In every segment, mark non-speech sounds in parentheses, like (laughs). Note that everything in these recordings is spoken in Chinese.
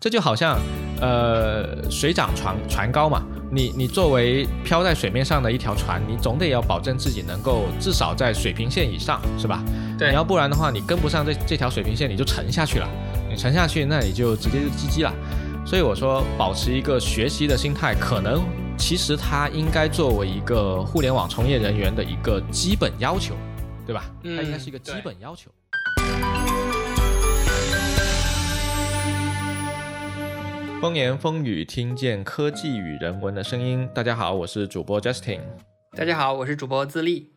这就好像呃水涨船船高嘛，你你作为漂在水面上的一条船，你总得要保证自己能够至少在水平线以上，是吧？对你要不然的话，你跟不上这这条水平线，你就沉下去了。你沉下去，那你就直接就 GG 了。所以我说，保持一个学习的心态，可能其实它应该作为一个互联网从业人员的一个基本要求，对吧？它应该是一个基本要求。风言风语，听见科技与人文的声音。大家好，我是主播 Justin。大家好，我是主播自立。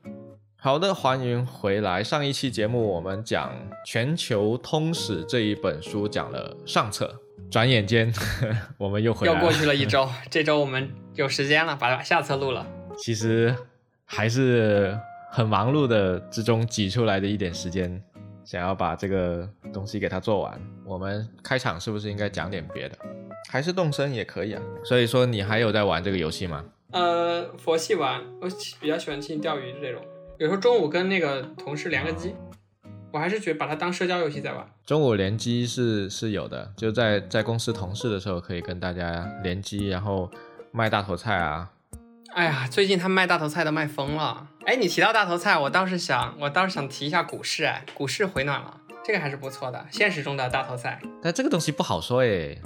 好的，欢迎回来。上一期节目我们讲《全球通史》这一本书，讲了上册。转眼间，(laughs) 我们又回来又过去了一周。这周我们有时间了，把下册录了。其实还是很忙碌的之中挤出来的一点时间，想要把这个东西给它做完。我们开场是不是应该讲点别的？还是动身也可以啊。所以说，你还有在玩这个游戏吗？呃，佛系玩，我比较喜欢去钓鱼这种。有时候中午跟那个同事连个机，我还是觉得把它当社交游戏在玩。中午联机是是有的，就在在公司同事的时候可以跟大家联机，然后卖大头菜啊。哎呀，最近他卖大头菜都卖疯了。哎，你提到大头菜，我倒是想，我倒是想提一下股市，哎，股市回暖了，这个还是不错的，现实中的大头菜。但这个东西不好说诶，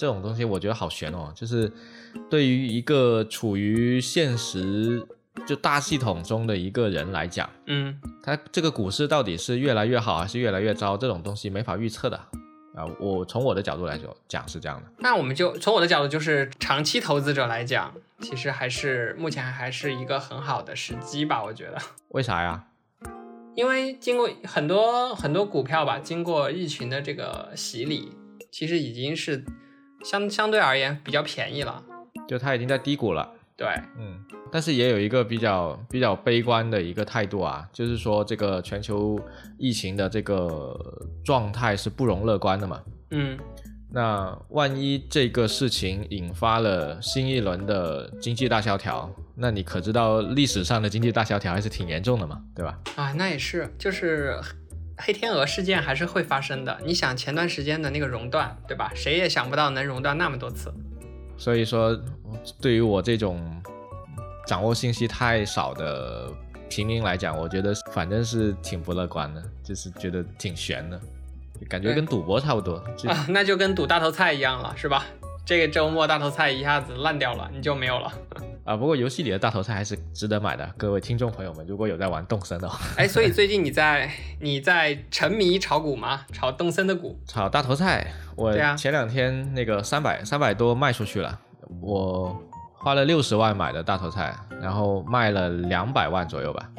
这种东西我觉得好悬哦，就是对于一个处于现实就大系统中的一个人来讲，嗯，他这个股市到底是越来越好还是越来越糟，这种东西没法预测的啊。我从我的角度来说讲是这样的。那我们就从我的角度，就是长期投资者来讲，其实还是目前还是一个很好的时机吧，我觉得。为啥呀？因为经过很多很多股票吧，经过疫情的这个洗礼，其实已经是相相对而言比较便宜了。就它已经在低谷了。对，嗯，但是也有一个比较比较悲观的一个态度啊，就是说这个全球疫情的这个状态是不容乐观的嘛。嗯，那万一这个事情引发了新一轮的经济大萧条，那你可知道历史上的经济大萧条还是挺严重的嘛，对吧？啊，那也是，就是黑天鹅事件还是会发生的。你想前段时间的那个熔断，对吧？谁也想不到能熔断那么多次。所以说，对于我这种掌握信息太少的平民来讲，我觉得反正是挺不乐观的，就是觉得挺悬的，感觉跟赌博差不多。啊，那就跟赌大头菜一样了，是吧？这个周末大头菜一下子烂掉了，你就没有了。(laughs) 啊，不过游戏里的大头菜还是值得买的，各位听众朋友们，如果有在玩动森的话。哎，所以 (laughs) 最近你在你在沉迷炒股吗？炒动森的股？炒大头菜，我前两天那个三百三百多卖出去了，我花了六十万买的大头菜，然后卖了两百万左右吧，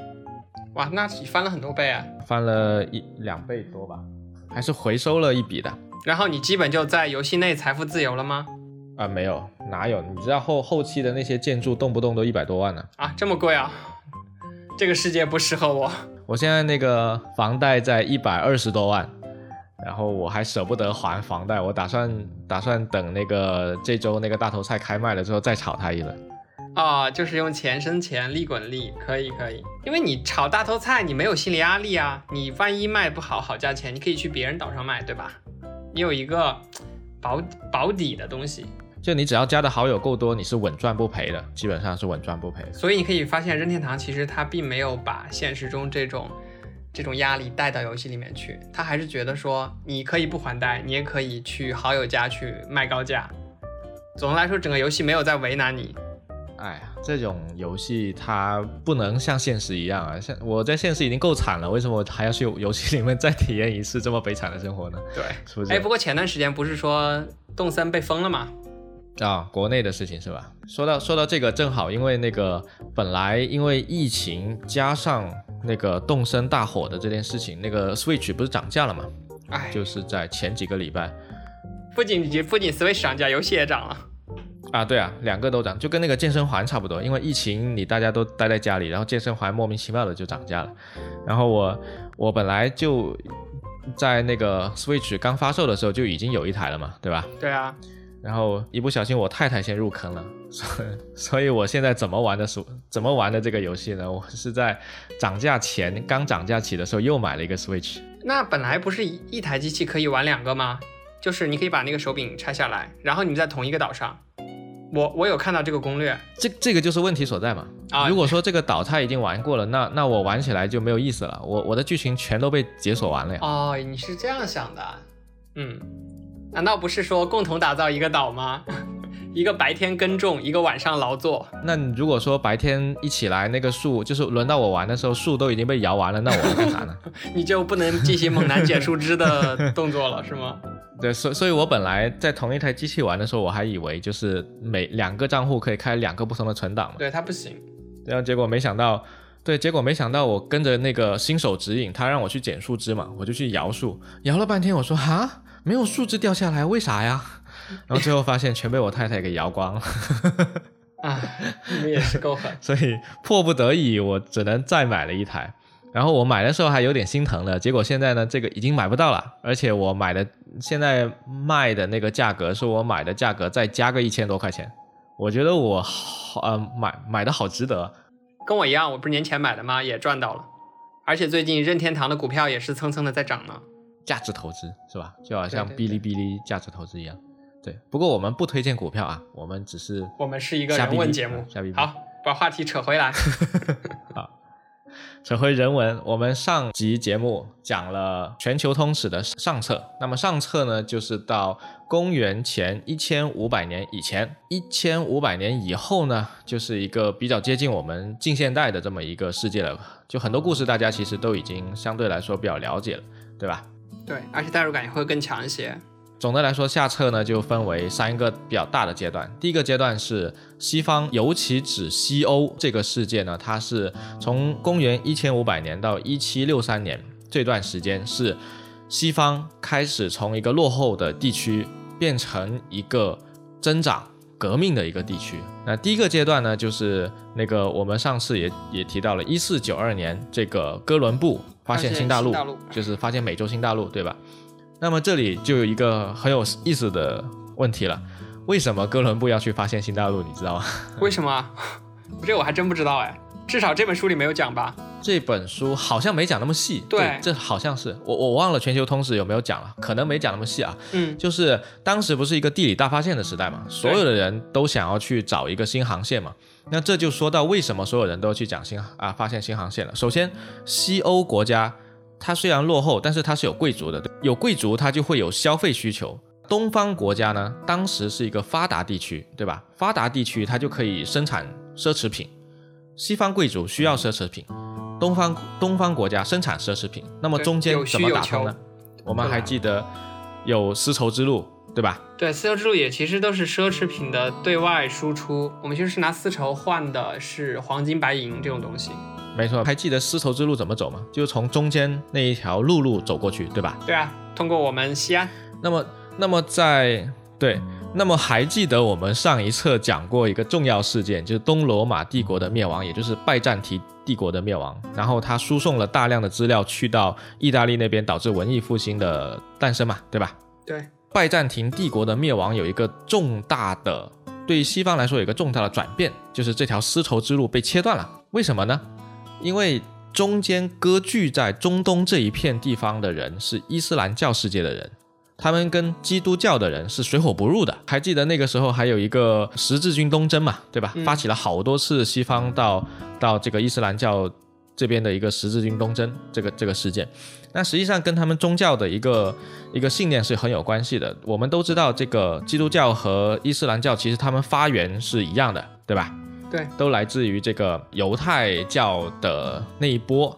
哇，那翻了很多倍啊！翻了一两倍多吧，还是回收了一笔的。然后你基本就在游戏内财富自由了吗？啊，没有，哪有？你知道后后期的那些建筑动不动都一百多万呢。啊，这么贵啊！这个世界不适合我。(laughs) 我现在那个房贷在一百二十多万，然后我还舍不得还房贷，我打算打算等那个这周那个大头菜开卖了之后再炒它一轮。啊，就是用钱生钱，利滚利，可以可以。因为你炒大头菜，你没有心理压力啊。你万一卖不好好价钱，你可以去别人岛上卖，对吧？你有一个保保底的东西，就你只要加的好友够多，你是稳赚不赔的，基本上是稳赚不赔的。所以你可以发现任天堂其实他并没有把现实中这种这种压力带到游戏里面去，他还是觉得说你可以不还贷，你也可以去好友家去卖高价。总的来说，整个游戏没有在为难你。哎呀，这种游戏它不能像现实一样啊！像我在现实已经够惨了，为什么我还要去游戏里面再体验一次这么悲惨的生活呢？(laughs) 对，是不是？哎，不过前段时间不是说动森被封了吗？啊，国内的事情是吧？说到说到这个，正好因为那个本来因为疫情加上那个动森大火的这件事情，那个 Switch 不是涨价了嘛？哎，就是在前几个礼拜不仅不仅 Switch 涨价，游戏也涨了。啊，对啊，两个都涨，就跟那个健身环差不多。因为疫情，你大家都待在家里，然后健身环莫名其妙的就涨价了。然后我我本来就在那个 Switch 刚发售的时候就已经有一台了嘛，对吧？对啊，然后一不小心我太太先入坑了，所以所以我现在怎么玩的鼠怎么玩的这个游戏呢？我是在涨价前刚涨价起的时候又买了一个 Switch。那本来不是一一台机器可以玩两个吗？就是你可以把那个手柄拆下来，然后你们在同一个岛上。我我有看到这个攻略这这个就是问题所在嘛。啊，如果说这个岛他已经玩过了，那那我玩起来就没有意思了。我我的剧情全都被解锁完了呀。哦，你是这样想的，嗯，难道不是说共同打造一个岛吗？一个白天耕种，一个晚上劳作。那你如果说白天一起来，那个树就是轮到我玩的时候，树都已经被摇完了，那我要干啥呢？(laughs) 你就不能进行猛男捡树枝的动作了，是吗？(laughs) 对，所所以，我本来在同一台机器玩的时候，我还以为就是每两个账户可以开两个不同的存档嘛。对，它不行。然后结果没想到，对，结果没想到我跟着那个新手指引，他让我去捡树枝嘛，我就去摇树，摇了半天，我说哈，没有树枝掉下来，为啥呀？然后最后发现全被我太太给摇光了。啊，你们也是够狠。所以迫不得已，我只能再买了一台。然后我买的时候还有点心疼的，结果现在呢，这个已经买不到了，而且我买的现在卖的那个价格是我买的价格再加个一千多块钱，我觉得我好呃买买的好值得，跟我一样，我不是年前买的吗？也赚到了，而且最近任天堂的股票也是蹭蹭的在涨呢，价值投资是吧？就好像哔哩哔哩价值投资一样，对。不过我们不推荐股票啊，我们只是我们是一个人文节目，好，把话题扯回来，(laughs) 好。扯回人文，我们上集节目讲了全球通史的上册，那么上册呢，就是到公元前一千五百年以前，一千五百年以后呢，就是一个比较接近我们近现代的这么一个世界了。就很多故事，大家其实都已经相对来说比较了解了，对吧？对，而且代入感也会更强一些。总的来说，下册呢就分为三个比较大的阶段。第一个阶段是西方，尤其指西欧这个世界呢，它是从公元一千五百年到一七六三年这段时间，是西方开始从一个落后的地区变成一个增长革命的一个地区。那第一个阶段呢，就是那个我们上次也也提到了，一四九二年这个哥伦布发现新大陆，就是发现美洲新大陆，对吧？那么这里就有一个很有意思的问题了，为什么哥伦布要去发现新大陆？你知道吗？为什么？(laughs) 这我还真不知道哎，至少这本书里没有讲吧？这本书好像没讲那么细。对，这好像是我我忘了全球通史有没有讲了，可能没讲那么细啊。嗯，就是当时不是一个地理大发现的时代嘛，所有的人都想要去找一个新航线嘛。那这就说到为什么所有人都要去讲新啊发现新航线了。首先，西欧国家。它虽然落后，但是它是有贵族的，有贵族它就会有消费需求。东方国家呢，当时是一个发达地区，对吧？发达地区它就可以生产奢侈品，西方贵族需要奢侈品，东方东方国家生产奢侈品，那么中间怎么打通呢？我们还记得有丝绸之路，对吧？对，丝绸之路也其实都是奢侈品的对外输出，我们就是拿丝绸换的是黄金白银这种东西。没错，还记得丝绸之路怎么走吗？就是从中间那一条陆路走过去，对吧？对啊，通过我们西安。那么，那么在对，那么还记得我们上一册讲过一个重要事件，就是东罗马帝国的灭亡，也就是拜占庭帝国的灭亡。然后他输送了大量的资料去到意大利那边，导致文艺复兴的诞生嘛，对吧？对，拜占庭帝国的灭亡有一个重大的，对西方来说有一个重大的转变，就是这条丝绸之路被切断了。为什么呢？因为中间割据在中东这一片地方的人是伊斯兰教世界的人，他们跟基督教的人是水火不入的。还记得那个时候还有一个十字军东征嘛，对吧？发起了好多次西方到到这个伊斯兰教这边的一个十字军东征这个这个事件，那实际上跟他们宗教的一个一个信念是很有关系的。我们都知道，这个基督教和伊斯兰教其实他们发源是一样的，对吧？对，都来自于这个犹太教的那一波。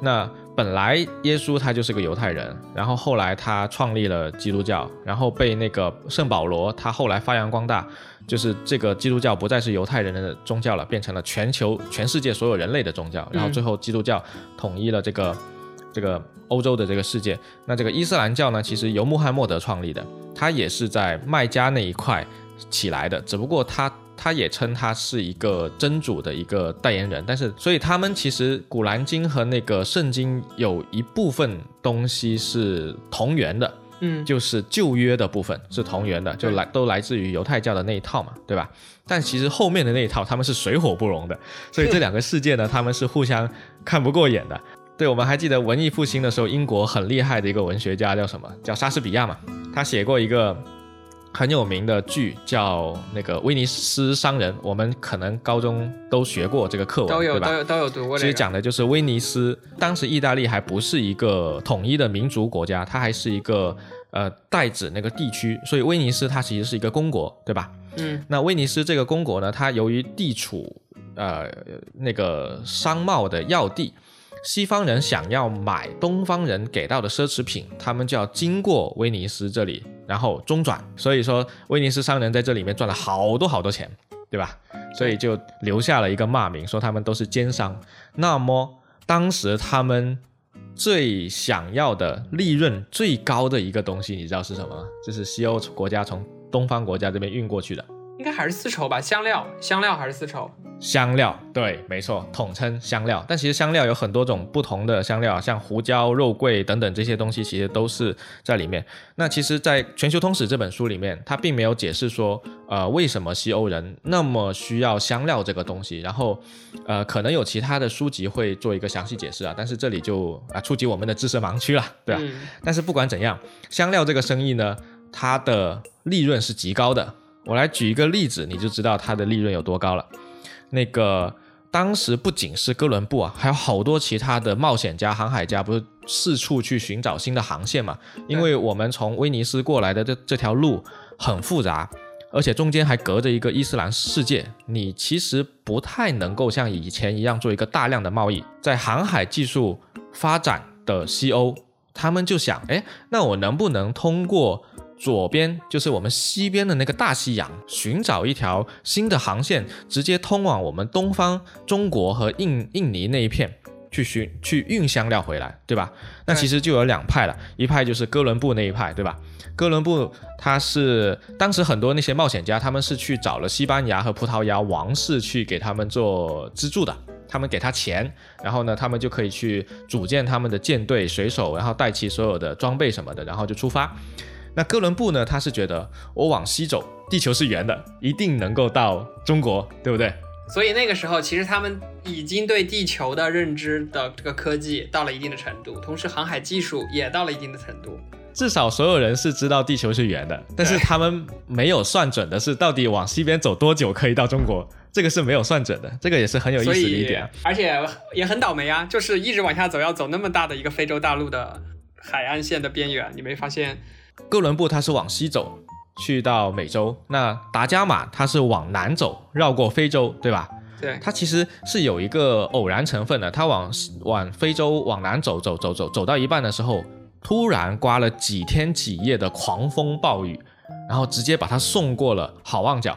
那本来耶稣他就是个犹太人，然后后来他创立了基督教，然后被那个圣保罗他后来发扬光大，就是这个基督教不再是犹太人的宗教了，变成了全球全世界所有人类的宗教。然后最后基督教统一了这个这个欧洲的这个世界。那这个伊斯兰教呢，其实由穆罕默德创立的，他也是在麦加那一块起来的，只不过他。他也称他是一个真主的一个代言人，但是所以他们其实《古兰经》和那个圣经有一部分东西是同源的，嗯，就是旧约的部分是同源的，就来都来自于犹太教的那一套嘛，对吧？但其实后面的那一套他们是水火不容的，所以这两个世界呢，他们是互相看不过眼的。对，我们还记得文艺复兴的时候，英国很厉害的一个文学家叫什么？叫莎士比亚嘛。他写过一个很有名的剧，叫那个《威尼斯商人》。我们可能高中都学过这个课文，都有？都有都有读过其实。讲的就是威尼斯，当时意大利还不是一个统一的民族国家，它还是一个呃代指那个地区，所以威尼斯它其实是一个公国，对吧？嗯那威尼斯这个公国呢，它由于地处呃那个商贸的要地，西方人想要买东方人给到的奢侈品，他们就要经过威尼斯这里，然后中转。所以说，威尼斯商人在这里面赚了好多好多钱，对吧？所以就留下了一个骂名，说他们都是奸商。那么当时他们最想要的利润最高的一个东西，你知道是什么吗？就是西欧国家从东方国家这边运过去的应该还是丝绸吧，香料，香料还是丝绸。香料。对，没错，统称香料。但其实香料有很多种不同的香料，像胡椒、肉桂等等这些东西，其实都是在里面。那其实，在《全球通史》这本书里面，它并没有解释说，呃，为什么西欧人那么需要香料这个东西。然后，呃，可能有其他的书籍会做一个详细解释啊，但是这里就啊触及我们的知识盲区了，对吧？嗯但是不管怎样，香料这个生意呢，它的利润是极高的。我来举一个例子，你就知道它的利润有多高了。那个当时不仅是哥伦布啊，还有好多其他的冒险家、航海家，不是四处去寻找新的航线嘛？因为我们从威尼斯过来的这这条路很复杂，而且中间还隔着一个伊斯兰世界，你其实不太能够像以前一样做一个大量的贸易。在航海技术发展的西欧，他们就想，哎，那我能不能通过左边就是我们西边的那个大西洋，寻找一条新的航线，直接通往我们东方中国和印印尼那一片。去寻去运香料回来，对吧？那其实就有两派了，一派就是哥伦布那一派，对吧？哥伦布他是当时很多那些冒险家，他们是去找了西班牙和葡萄牙王室去给他们做资助的，他们给他钱，然后呢，他们就可以去组建他们的舰队、水手，然后带齐所有的装备什么的，然后就出发。那哥伦布呢，他是觉得我往西走，地球是圆的，一定能够到中国，对不对？所以那个时候，其实他们已经对地球的认知的这个科技到了一定的程度，同时航海技术也到了一定的程度。至少所有人是知道地球是圆的，但是他们没有算准的是到底往西边走多久可以到中国，这个是没有算准的，这个也是很有意思的一点啊。，而且也很倒霉啊，就是一直往下走，要走那么大的一个非洲大陆的海岸线的边缘，你没发现？哥伦布他是往西走，去到美洲；那达伽马他是往南走，绕过非洲，对吧？对，它其实是有一个偶然成分的。它往往非洲往南走走走走走到一半的时候，突然刮了几天几夜的狂风暴雨，然后直接把它送过了好望角。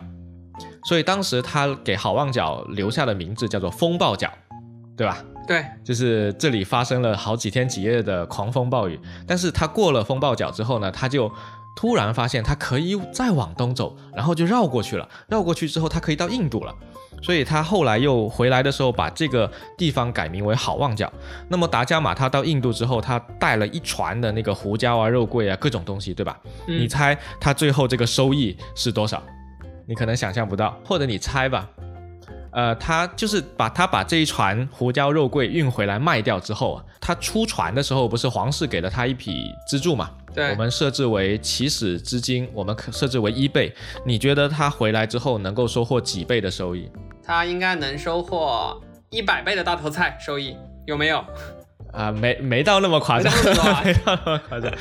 所以当时他给好望角留下的名字叫做风暴角，对吧？对，就是这里发生了好几天几夜的狂风暴雨，但是他过了风暴角之后呢，他就突然发现他可以再往东走，然后就绕过去了。绕过去之后，他可以到印度了。所以他后来又回来的时候，把这个地方改名为好望角。那么达伽马他到印度之后，他带了一船的那个胡椒啊、肉桂啊各种东西，对吧？嗯你猜他最后这个收益是多少？你可能想象不到，或者你猜吧。呃，他就是把他把这一船胡椒肉桂运回来卖掉之后啊，他出船的时候不是皇室给了他一笔资助嘛？对我们设置为起始资金，我们可设置为一倍。你觉得他回来之后能够收获几倍的收益？他应该能收获一百倍的大头菜收益，有没有？啊、没没到那么夸张，没到那么多啊没到那么夸张，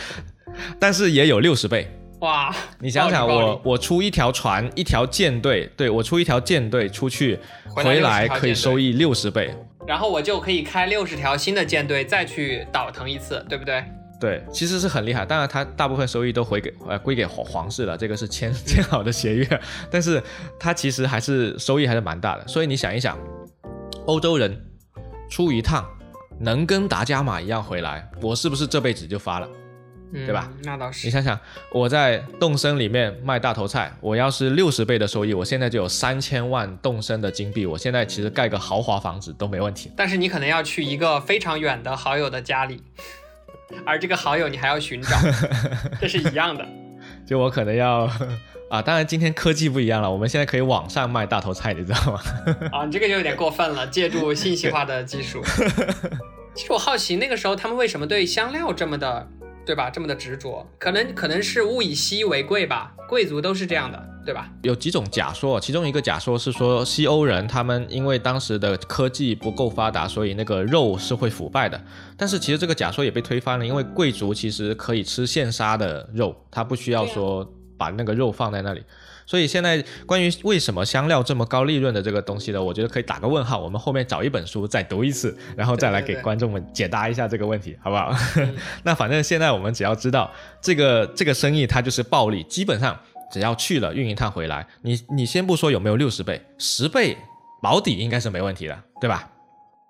但是也有六十倍。哇，你想想我，我出一条船，一条舰队，对我出一条舰队出去，回来回来60条可以收益六十倍。然后我就可以开六十条新的舰队再去倒腾一次，对不对？对，其实是很厉害。当然，他大部分收益都回给呃归给皇皇室了，这个是签 (laughs) 签好的协约。但是他其实还是收益还是蛮大的。所以你想一想，欧洲人出一趟能跟达伽马一样回来，我是不是这辈子就发了？嗯，对吧？那倒是。你想想，我在动森里面卖大头菜，我要是六十倍的收益，我现在就有三千万动森的金币，我现在其实盖个豪华房子都没问题。但是你可能要去一个非常远的好友的家里，而这个好友你还要寻找，(laughs) 这是一样的。(laughs) 就我可能要啊，当然今天科技不一样了，我们现在可以网上卖大头菜，你知道吗？(laughs) 啊，你这个就有点过分了，借助信息化的技术。其实我好奇那个时候他们为什么对香料这么的，对吧？这么的执着，可能可能是物以稀为贵吧，贵族都是这样的，对吧？有几种假说，其中一个假说是说西欧人他们因为当时的科技不够发达，所以那个肉是会腐败的。但是其实这个假说也被推翻了，因为贵族其实可以吃现杀的肉，他不需要说把那个肉放在那里。所以现在关于为什么香料这么高利润的这个东西呢，我觉得可以打个问号。我们后面找一本书再读一次，然后再来给观众们解答一下这个问题，好不好？(laughs) 那反正现在我们只要知道这个这个生意它就是暴利，基本上只要去了运一趟回来，你你先不说有没有六十倍、十倍保底应该是没问题的，对吧？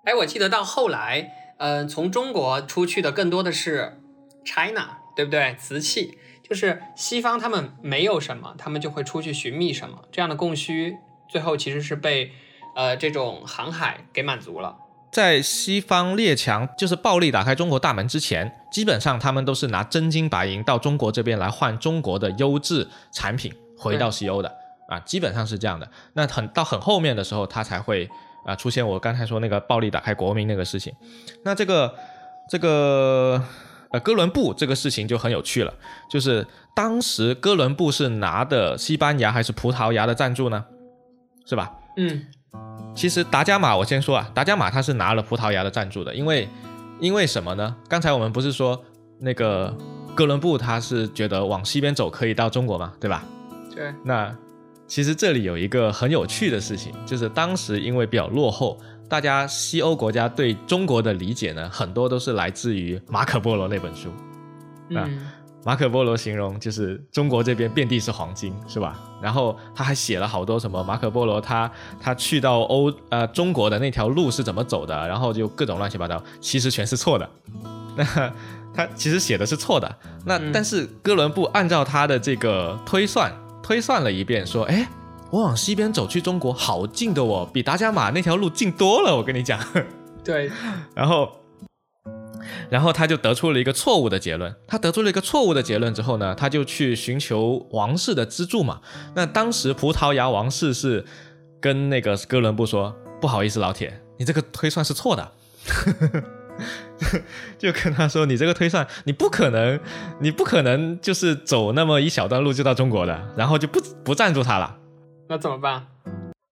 哎，我记得到后来，嗯，从中国出去的更多的是 China，对不对？瓷器。就是西方他们没有什么，他们就会出去寻觅什么，这样的供需最后其实是被，呃，这种航海给满足了。在西方列强就是暴力打开中国大门之前，基本上他们都是拿真金白银到中国这边来换中国的优质产品回到西欧的啊，基本上是这样的。那很到很后面的时候，他才会啊出现我刚才说那个暴力打开国民那个事情。那这个这个。呃，哥伦布这个事情就很有趣了，就是当时哥伦布是拿的西班牙还是葡萄牙的赞助呢？是吧？嗯，其实达伽马，我先说啊，达伽马他是拿了葡萄牙的赞助的，因为因为什么呢？刚才我们不是说那个哥伦布他是觉得往西边走可以到中国嘛，对吧？对。那其实这里有一个很有趣的事情，就是当时因为比较落后。大家西欧国家对中国的理解呢，很多都是来自于马可波罗那本书。啊，马可波罗形容就是中国这边遍地是黄金，是吧？然后他还写了好多什么马可波罗他他去到欧呃中国的那条路是怎么走的，然后就各种乱七八糟，其实全是错的。(laughs) 那他其实写的是错的。那但是哥伦布按照他的这个推算推算了一遍，说，哎。我往西边走去中国，好近的哦，比达伽马那条路近多了。我跟你讲，(laughs) 对。然后，然后他就得出了一个错误的结论。他得出了一个错误的结论之后呢，他就去寻求王室的资助嘛。那当时葡萄牙王室是跟那个哥伦布说：“不好意思，老铁，你这个推算是错的。(laughs) ”就跟他说：“你这个推算，你不可能，你不可能就是走那么一小段路就到中国的。”然后就不不赞助他了。那怎么办？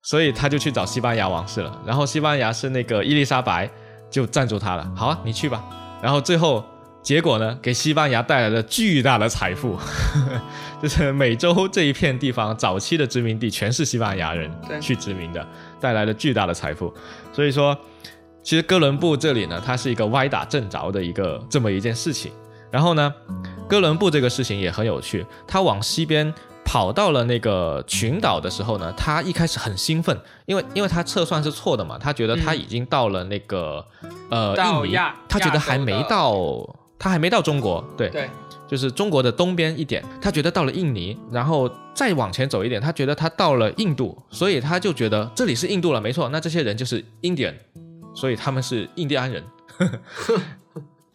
所以他就去找西班牙王室了。然后西班牙是那个伊丽莎白就赞助他了。好啊，你去吧。然后最后结果呢，给西班牙带来了巨大的财富，(laughs) 就是美洲这一片地方早期的殖民地全是西班牙人去殖民的，带来了巨大的财富。所以说，其实哥伦布这里呢，它是一个歪打正着的一个这么一件事情。然后呢，哥伦布这个事情也很有趣，他往西边。跑到了那个群岛的时候呢，他一开始很兴奋，因为因为他测算是错的嘛，他觉得他已经到了那个呃印尼，他觉得还没到，他还没到中国，对对，就是中国的东边一点，他觉得到了印尼，然后再往前走一点，他觉得他到了印度，所以他就觉得这里是印度了，没错，那这些人就是 Indian，所以他们是印第安人。(laughs)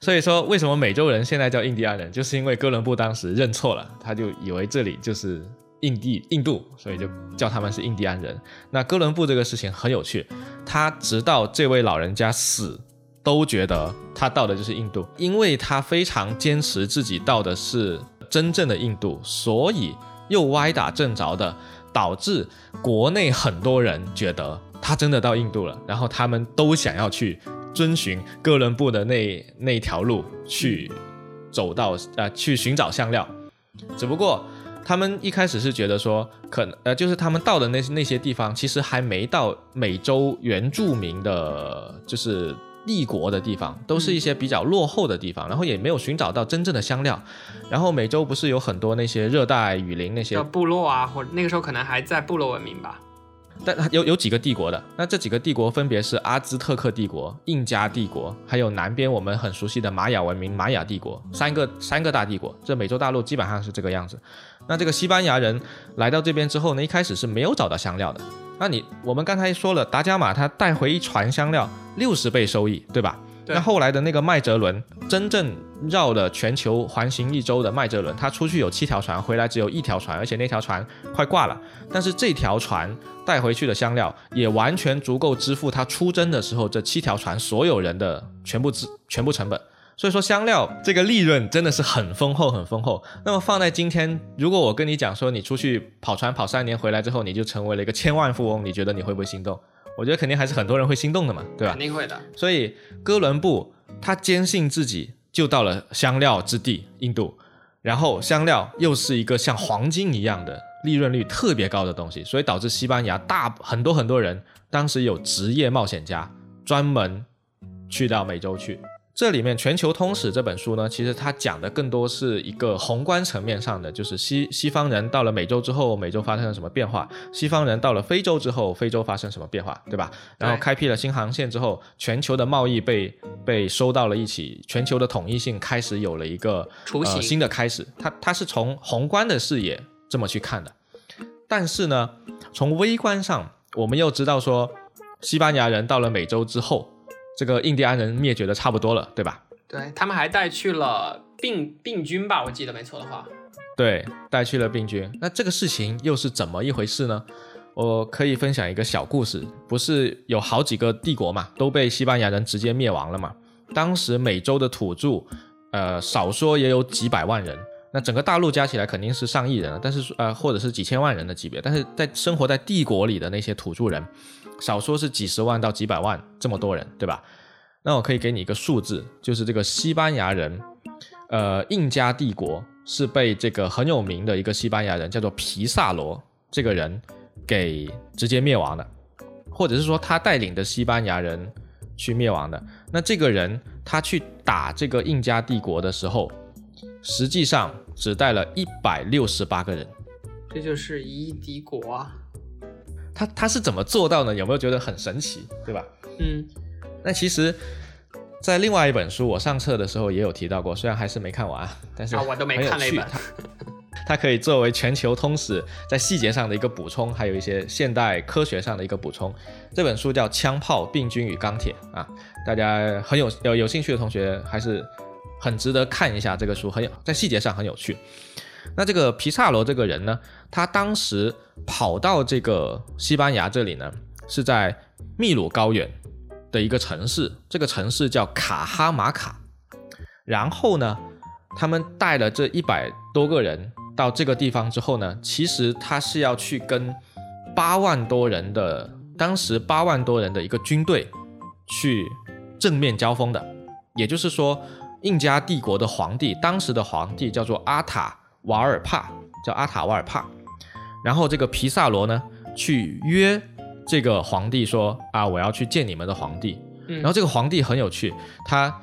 所以说，为什么美洲人现在叫印第安人，就是因为哥伦布当时认错了，他就以为这里就是印地印度，所以就叫他们是印第安人。那哥伦布这个事情很有趣，他直到这位老人家死，都觉得他到的就是印度，因为他非常坚持自己到的是真正的印度，所以又歪打正着的，导致国内很多人觉得他真的到印度了，然后他们都想要去。遵循哥伦布的那那条路去走到呃去寻找香料，只不过他们一开始是觉得说可能呃就是他们到的那那些地方其实还没到美洲原住民的就是帝国的地方，都是一些比较落后的地方，然后也没有寻找到真正的香料。然后美洲不是有很多那些热带雨林那些部落啊，或者那个时候可能还在部落文明吧。但有有几个帝国的，那这几个帝国分别是阿兹特克帝国、印加帝国，还有南边我们很熟悉的玛雅文明玛雅帝国，三个三个大帝国。这美洲大陆基本上是这个样子。那这个西班牙人来到这边之后呢，一开始是没有找到香料的。那你我们刚才说了，达伽马他带回一船香料，六十倍收益，对吧？那后来的那个麦哲伦，真正绕了全球环行一周的麦哲伦，他出去有七条船，回来只有一条船，而且那条船快挂了。但是这条船带回去的香料也完全足够支付他出征的时候这七条船所有人的全部资全部成本。所以说香料这个利润真的是很丰厚，很丰厚。那么放在今天，如果我跟你讲说你出去跑船跑三年回来之后，你就成为了一个千万富翁，你觉得你会不会心动？我觉得肯定还是很多人会心动的嘛，对吧肯？定会的。所以哥伦布他坚信自己就到了香料之地印度，然后香料又是一个像黄金一样的利润率特别高的东西，所以导致西班牙大很多很多人当时有职业冒险家专门去到美洲去。这里面《全球通史》这本书呢，其实它讲的更多是一个宏观层面上的，就是西西方人到了美洲之后，美洲发生了什么变化；西方人到了非洲之后，非洲发生什么变化，对吧？然后开辟了新航线之后，全球的贸易被被收到了一起，全球的统一性开始有了一个呃、新的开始。它它是从宏观的视野这么去看的，但是呢，从微观上，我们又知道说，西班牙人到了美洲之后，这个印第安人灭绝的差不多了，对吧？对他们还带去了病病菌吧，我记得没错的话。对，带去了病菌。那这个事情又是怎么一回事呢？我可以分享一个小故事，不是有好几个帝国嘛，都被西班牙人直接灭亡了嘛。当时美洲的土著，呃，少说也有几百万人，那整个大陆加起来肯定是上亿人了，但是呃，或者是几千万人的级别，但是在生活在帝国里的那些土著人，少说是几十万到几百万这么多人，对吧？那我可以给你一个数字，就是这个西班牙人，呃，印加帝国是被这个很有名的一个西班牙人叫做皮萨罗这个人给直接灭亡的，或者是说他带领的西班牙人去灭亡的。那这个人他去打这个印加帝国的时候，实际上只带了一百六十八个人。这就是一敌国啊。他他是怎么做到呢？有没有觉得很神奇，对吧？嗯，那其实，在另外一本书我上册的时候也有提到过，虽然还是没看完，但是啊，我都没看那本。它可以作为全球通史在细节上的一个补充，还有一些现代科学上的一个补充。这本书叫《枪炮、病菌与钢铁》啊，大家很有有有兴趣的同学还是很值得看一下这个书，很有在细节上很有趣。那这个皮萨罗这个人呢，他当时跑到这个西班牙这里呢，是在秘鲁高原的一个城市，这个城市叫卡哈马卡。然后呢，他们带了这一百多个人到这个地方之后呢，其实他是要去跟八万多人的当时八万多人的一个军队去正面交锋的。也就是说，印加帝国的皇帝，当时的皇帝叫做阿塔瓦尔帕，叫阿塔瓦尔帕。然后这个皮萨罗呢，去约这个皇帝说啊，我要去见你们的皇帝。嗯然后这个皇帝很有趣，他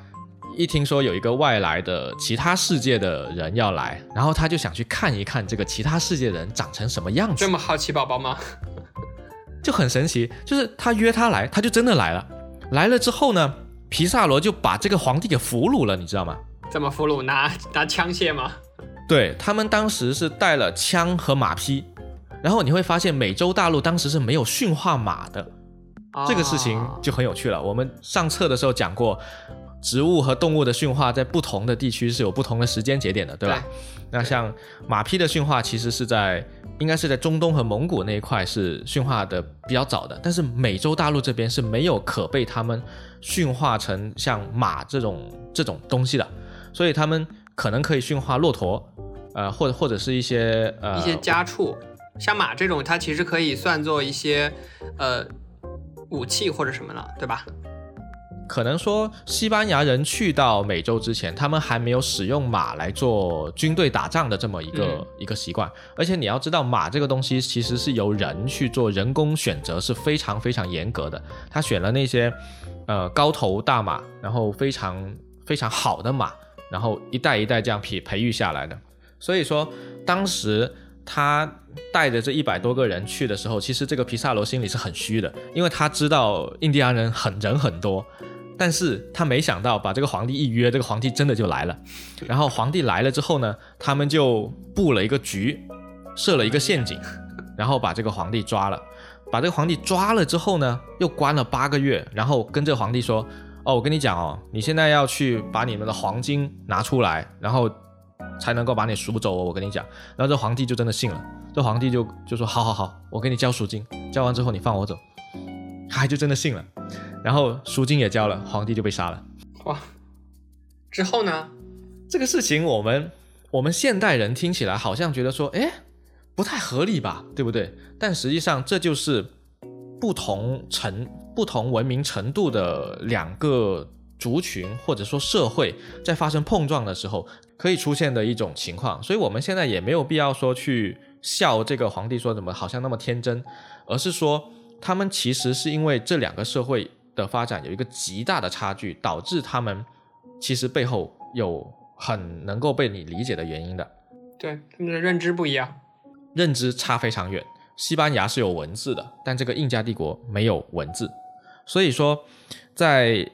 一听说有一个外来的其他世界的人要来，然后他就想去看一看这个其他世界的人长成什么样子这，么好奇宝宝吗？(laughs) 就很神奇。就是他约他来，他就真的来了。来了之后呢，皮萨罗就把这个皇帝给俘虏了，你知道吗？怎么俘虏？拿拿枪械吗？对他们当时是带了枪和马匹，然后你会发现美洲大陆当时是没有驯化马的，这个事情哦就很有趣了。我们上册的时候讲过，植物和动物的驯化在不同的地区是有不同的时间节点的，对吧？那像马匹的驯化，其实是在应该是在中东和蒙古那一块是驯化的比较早的，但是美洲大陆这边是没有可被他们驯化成像马这种这种东西的，所以他们可能可以驯化骆驼，呃，或者或者是一些呃一些家畜，像马这种，它其实可以算作一些呃武器或者什么了，对吧？可能说，西班牙人去到美洲之前，他们还没有使用马来做军队打仗的这么一个、嗯一个习惯。而且你要知道，马这个东西其实是由人去做人工选择，是非常非常严格的。他选了那些呃高头大马，然后非常非常好的马，然后一代一代这样培培育下来的。所以说，当时他带着这一百多个人去的时候，其实这个皮萨罗心里是很虚的，因为他知道印第安人很人很多，但是他没想到把这个皇帝一约，这个皇帝真的就来了。然后皇帝来了之后呢，他们就布了一个局，设了一个陷阱，然后把这个皇帝抓了。把这个皇帝抓了之后呢，又关了八个月，然后跟这个皇帝说：“哦，我跟你讲哦，你现在要去把你们的黄金拿出来，然后才能够把你赎走哦。我跟你讲，然后这皇帝就真的信了，这皇帝就就说好好好，我给你交赎金，交完之后你放我走，他就真的信了，然后赎金也交了，皇帝就被杀了。哇，之后呢？这个事情我们我们现代人听起来好像觉得说，哎，不太合理吧，对不对？但实际上这就是不同程。不同文明程度的两个族群或者说社会在发生碰撞的时候，可以出现的一种情况。所以，我们现在也没有必要说去笑这个皇帝说怎么好像那么天真，而是说他们其实是因为这两个社会的发展有一个极大的差距，导致他们其实背后有很能够被你理解的原因的。对，他们的认知不一样，认知差非常远。西班牙是有文字的，但这个印加帝国没有文字。所以说，在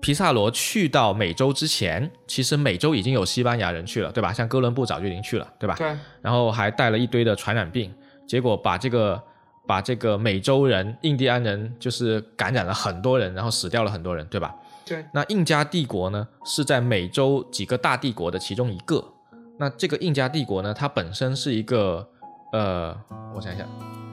皮萨罗去到美洲之前，其实美洲已经有西班牙人去了，对吧？像哥伦布早就已经去了，对吧？对。然后还带了一堆的传染病，结果把这个把这个美洲人、印第安人就是感染了很多人，然后死掉了很多人，对吧？对。那印加帝国呢，是在美洲几个大帝国的其中一个。那这个印加帝国呢，它本身是一个呃，我想想，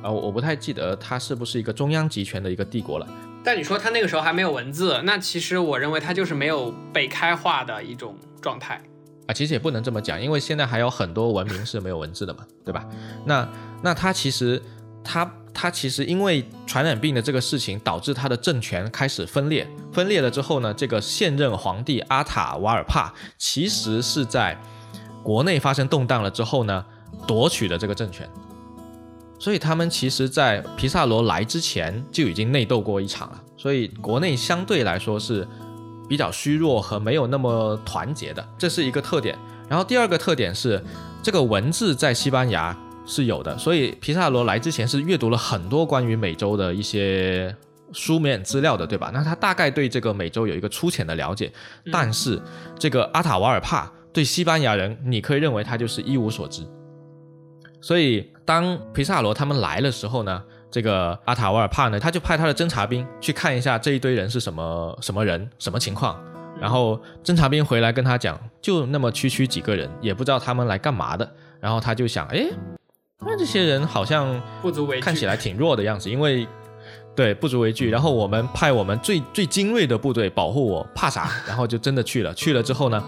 呃，我不太记得它是不是一个中央集权的一个帝国了。但你说它那个时候还没有文字，那其实我认为它就是没有被开化的一种状态啊。其实也不能这么讲，因为现在还有很多文明是没有文字的嘛，对吧？那那它其实他他其实因为传染病的这个事情，导致他的政权开始分裂。分裂了之后呢，这个现任皇帝阿塔瓦尔帕其实是在国内发生动荡了之后呢，夺取了这个政权。所以他们其实，在皮萨罗来之前就已经内斗过一场了，所以国内相对来说是比较虚弱和没有那么团结的，这是一个特点。然后第二个特点是，这个文字在西班牙是有的，所以皮萨罗来之前是阅读了很多关于美洲的一些书面资料的，对吧？那他大概对这个美洲有一个粗浅的了解，但是这个阿塔瓦尔帕对西班牙人，你可以认为他就是一无所知。所以，当皮萨罗他们来的时候呢，这个阿塔瓦尔帕呢，他就派他的侦察兵去看一下这一堆人是什么什么人，什么情况。然后侦察兵回来跟他讲，就那么区区几个人，也不知道他们来干嘛的。然后他就想，哎，那这些人好像不足为看起来挺弱的样子，因为对不足为惧。然后我们派我们最最精锐的部队保护我，怕啥？然后就真的去了。去了之后呢，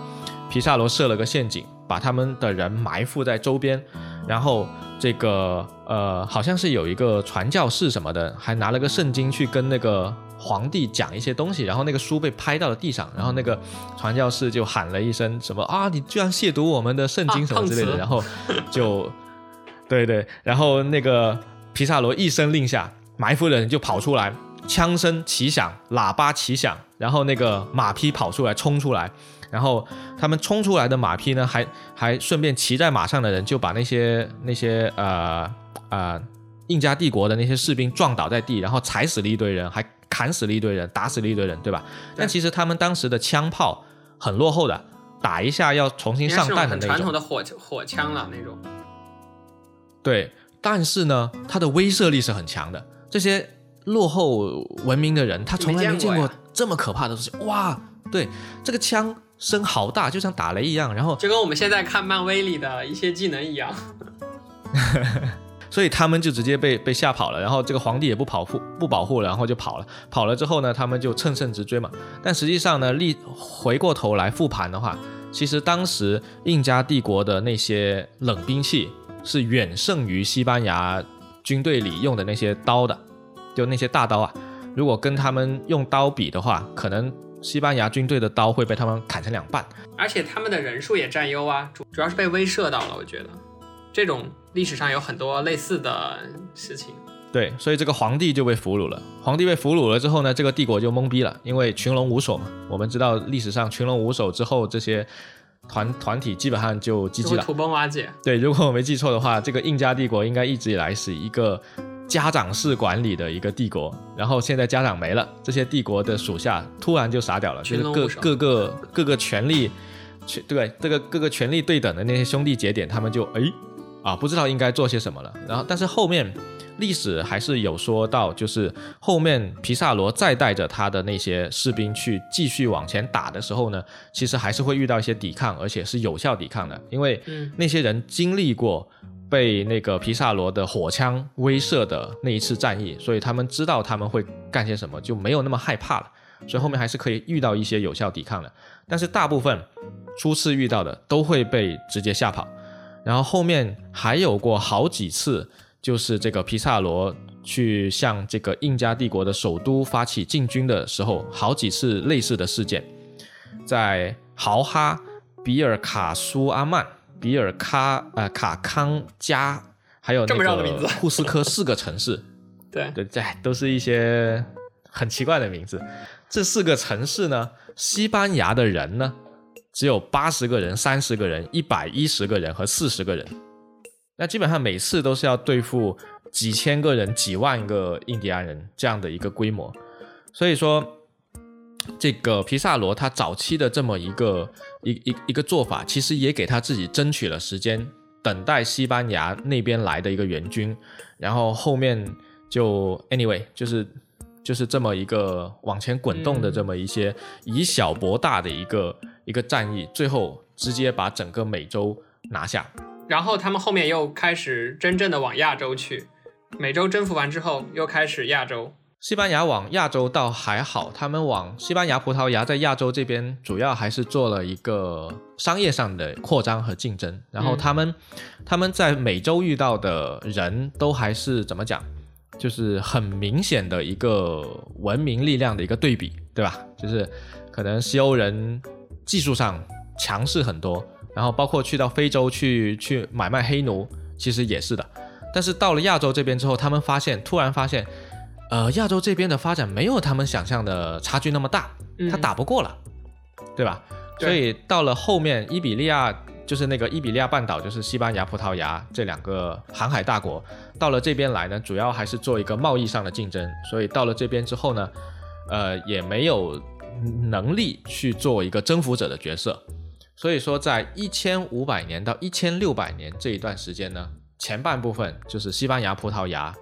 皮萨罗设了个陷阱，把他们的人埋伏在周边。然后这个呃，好像是有一个传教士什么的，还拿了个圣经去跟那个皇帝讲一些东西，然后那个书被拍到了地上，然后那个传教士就喊了一声什么啊，你居然亵渎我们的圣经什么之类的，然后就对对，然后那个皮萨罗一声令下，埋伏的人就跑出来，枪声齐响，喇叭齐响，然后那个马匹跑出来，冲出来。然后他们冲出来的马匹呢，还还顺便骑在马上的人就把那些那些呃呃印加帝国的那些士兵撞倒在地，然后踩死了一堆人，还砍死了一堆人，打死了一堆人，对吧？但其实他们当时的枪炮很落后的，打一下要重新上弹的那种。传统的火火枪了那种。对，但是呢，它的威慑力是很强的。这些落后文明的人，他从来没见过这么可怕的东西。哇，对，这个枪。声好大，就像打雷一样，然后就跟我们现在看漫威里的一些技能一样，(laughs) 所以他们就直接被被吓跑了。然后这个皇帝也不保护不保护了，然后就跑了。跑了之后呢，他们就乘胜直追嘛。但实际上呢，立回过头来复盘的话，其实当时印加帝国的那些冷兵器是远胜于西班牙军队里用的那些刀的，就那些大刀啊。如果跟他们用刀比的话，可能。西班牙军队的刀会被他们砍成两半，而且他们的人数也占优啊，主主要是被威慑到了。我觉得这种历史上有很多类似的事情。对，所以这个皇帝就被俘虏了。皇帝被俘虏了之后呢，这个帝国就懵逼了，因为群龙无首嘛。我们知道历史上群龙无首之后，这些团团体基本上就 GG 了，土崩瓦解。对，如果我没记错的话，这个印加帝国应该一直以来是一个。家长式管理的一个帝国，然后现在家长没了，这些帝国的属下突然就傻屌了，就是各各个各个权力，对这个各个权力对等的那些兄弟节点，他们就哎啊，不知道应该做些什么了。然后，但是后面历史还是有说到，就是后面皮萨罗再带着他的那些士兵去继续往前打的时候呢，其实还是会遇到一些抵抗，而且是有效抵抗的，因为那些人经历过被那个皮萨罗的火枪威慑的那一次战役，所以他们知道他们会干些什么，就没有那么害怕了。所以后面还是可以遇到一些有效抵抗的，但是大部分初次遇到的都会被直接吓跑。然后后面还有过好几次，就是这个皮萨罗去向这个印加帝国的首都发起进军的时候，好几次类似的事件，在豪哈、比尔卡苏阿曼、比尔卡呃卡康加，还有那个库斯科四个城市，(laughs) 对对对，都是一些很奇怪的名字。这四个城市呢，西班牙的人呢？只有八十个人、三十个人、一百一十个人和四十个人，那基本上每次都是要对付几千个人、几万个印第安人这样的一个规模。所以说，这个皮萨罗他早期的这么一个一一一个做法，其实也给他自己争取了时间，等待西班牙那边来的一个援军，然后后面就 anyway 就是就是这么一个往前滚动的这么一些以小博大的一个。一个战役，最后直接把整个美洲拿下，然后他们后面又开始真正的往亚洲去，美洲征服完之后又开始亚洲。西班牙往亚洲倒还好，他们往西班牙、葡萄牙在亚洲这边主要还是做了一个商业上的扩张和竞争，然后他们他们在美洲遇到的人都还是怎么讲，就是很明显的一个文明力量的一个对比，对吧？就是可能西欧人。技术上强势很多，然后包括去到非洲去去买卖黑奴，其实也是的。但是到了亚洲这边之后，他们发现，突然发现，呃，亚洲这边的发展没有他们想象的差距那么大，他打不过了，对吧？所以到了后面，伊比利亚就是那个伊比利亚半岛，就是西班牙、葡萄牙这两个航海大国，到了这边来呢，主要还是做一个贸易上的竞争。所以到了这边之后呢，呃，也没有。能力去做一个征服者的角色，所以说在一千五百年到一千六百年这一段时间呢，前半部分就是西班牙、葡萄牙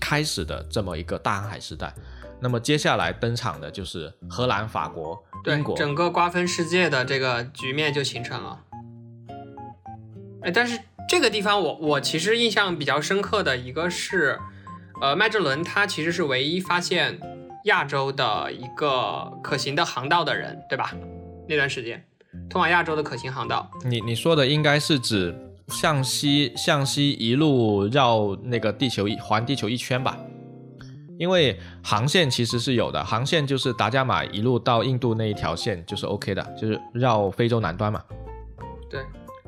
开始的这么一个大航海时代，那么接下来登场的就是荷兰、法国、英国，整个瓜分世界的这个局面就形成了。哎，但是这个地方我我其实印象比较深刻的一个是，呃，麦哲伦他其实是唯一发现。亚洲的一个可行的航道的人，对吧？那段时间，通往亚洲的可行航道，你你说的应该是指向西向西一路绕那个地球一环地球一圈吧？因为航线其实是有的，航线就是达伽马一路到印度那一条线就是 OK 的，就是绕非洲南端嘛。对，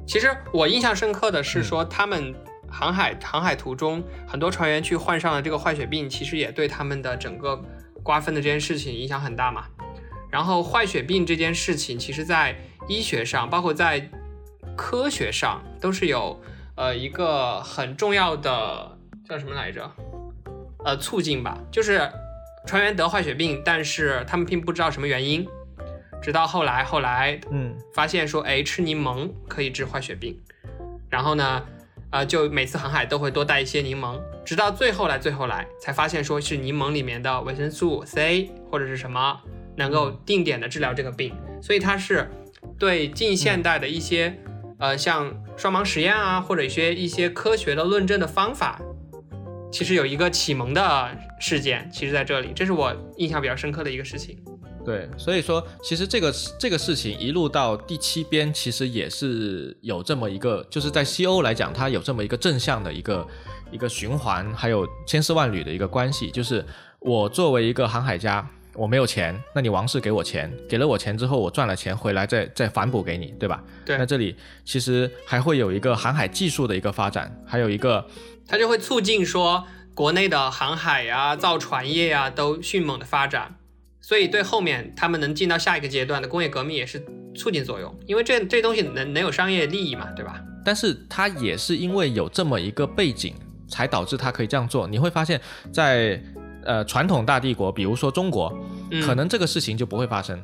其实我印象深刻的是说，他们航海航海途中，很多船员去患上了这个坏血病，其实也对他们的整个。瓜分的这件事情影响很大嘛，然后坏血病这件事情，其实在医学上，包括在科学上，都是有呃一个很重要的叫什么来着？呃，促进吧，就是船员得坏血病，但是他们并不知道什么原因，直到后来后来，嗯，发现说，哎，吃柠檬可以治坏血病，然后呢？呃，就每次航海都会多带一些柠檬，直到最后来，最后来才发现说是柠檬里面的维生素 C 或者是什么能够定点的治疗这个病，所以它是对近现代的一些呃像双盲实验啊，或者一些一些科学的论证的方法，其实有一个启蒙的事件，其实在这里，这是我印象比较深刻的一个事情。对，所以说其实这个这个事情一路到第七编，其实也是有这么一个，就是在西欧来讲，它有这么一个正向的一个一个循环，还有千丝万缕的一个关系。就是我作为一个航海家，我没有钱，那你王室给我钱，给了我钱之后，我赚了钱回来再再反哺给你，对吧？对。那这里其实还会有一个航海技术的一个发展，还有一个，它就会促进说国内的航海呀、造船业呀都迅猛的发展。所以对后面他们能进到下一个阶段的工业革命也是促进作用，因为这这东西能能有商业利益嘛，对吧？但是它也是因为有这么一个背景，才导致它可以这样做。你会发现在呃传统大帝国，比如说中国，可能这个事情就不会发生，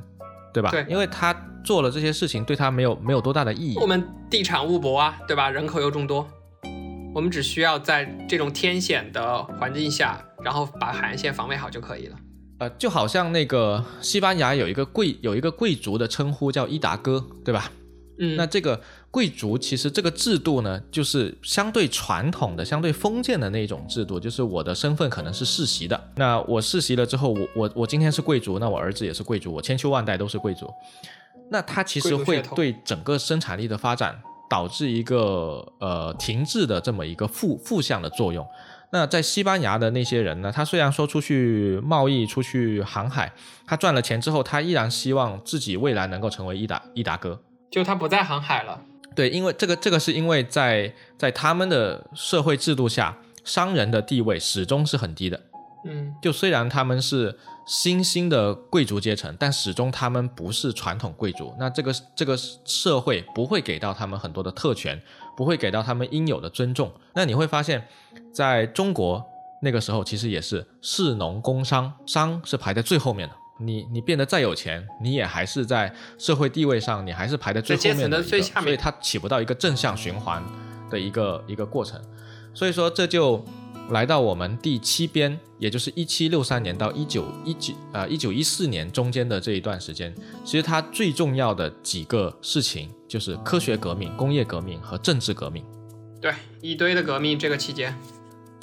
对吧？对，因为他做了这些事情，对他没有没有多大的意义。我们地产物博啊，对吧？人口又众多，我们只需要在这种天险的环境下，然后把海岸线防卫好就可以了。呃，就好像那个西班牙有一个贵有一个贵族的称呼叫伊达哥，对吧？嗯，那这个贵族其实这个制度呢，就是相对传统的、相对封建的那种制度，就是我的身份可能是世袭的。那我世袭了之后，我我我今天是贵族，那我儿子也是贵族，我千秋万代都是贵族。那它其实会对整个生产力的发展导致一个呃停滞的这么一个负负向的作用。那在西班牙的那些人呢，他虽然说出去贸易、出去航海，他赚了钱之后，他依然希望自己未来能够成为伊达伊达哥。就他不再航海了，对，因为这个这个是因为在在他们的社会制度下，商人的地位始终是很低的。嗯，就虽然他们是新兴的贵族阶层，但始终他们不是传统贵族。那这个这个社会不会给到他们很多的特权，不会给到他们应有的尊重。那你会发现，在中国那个时候，其实也是士农工商，商是排在最后面的。你你变得再有钱，你也还是在社会地位上，你还是排在最后面的所以它起不到一个正向循环的一个一个过程。所以说这就来到我们第七边，也就是一七六三年到一九一九呃一九一四年中间的这一段时间，其实它最重要的几个事情就是科学革命、工业革命和政治革命。对，一堆的革命这个期间。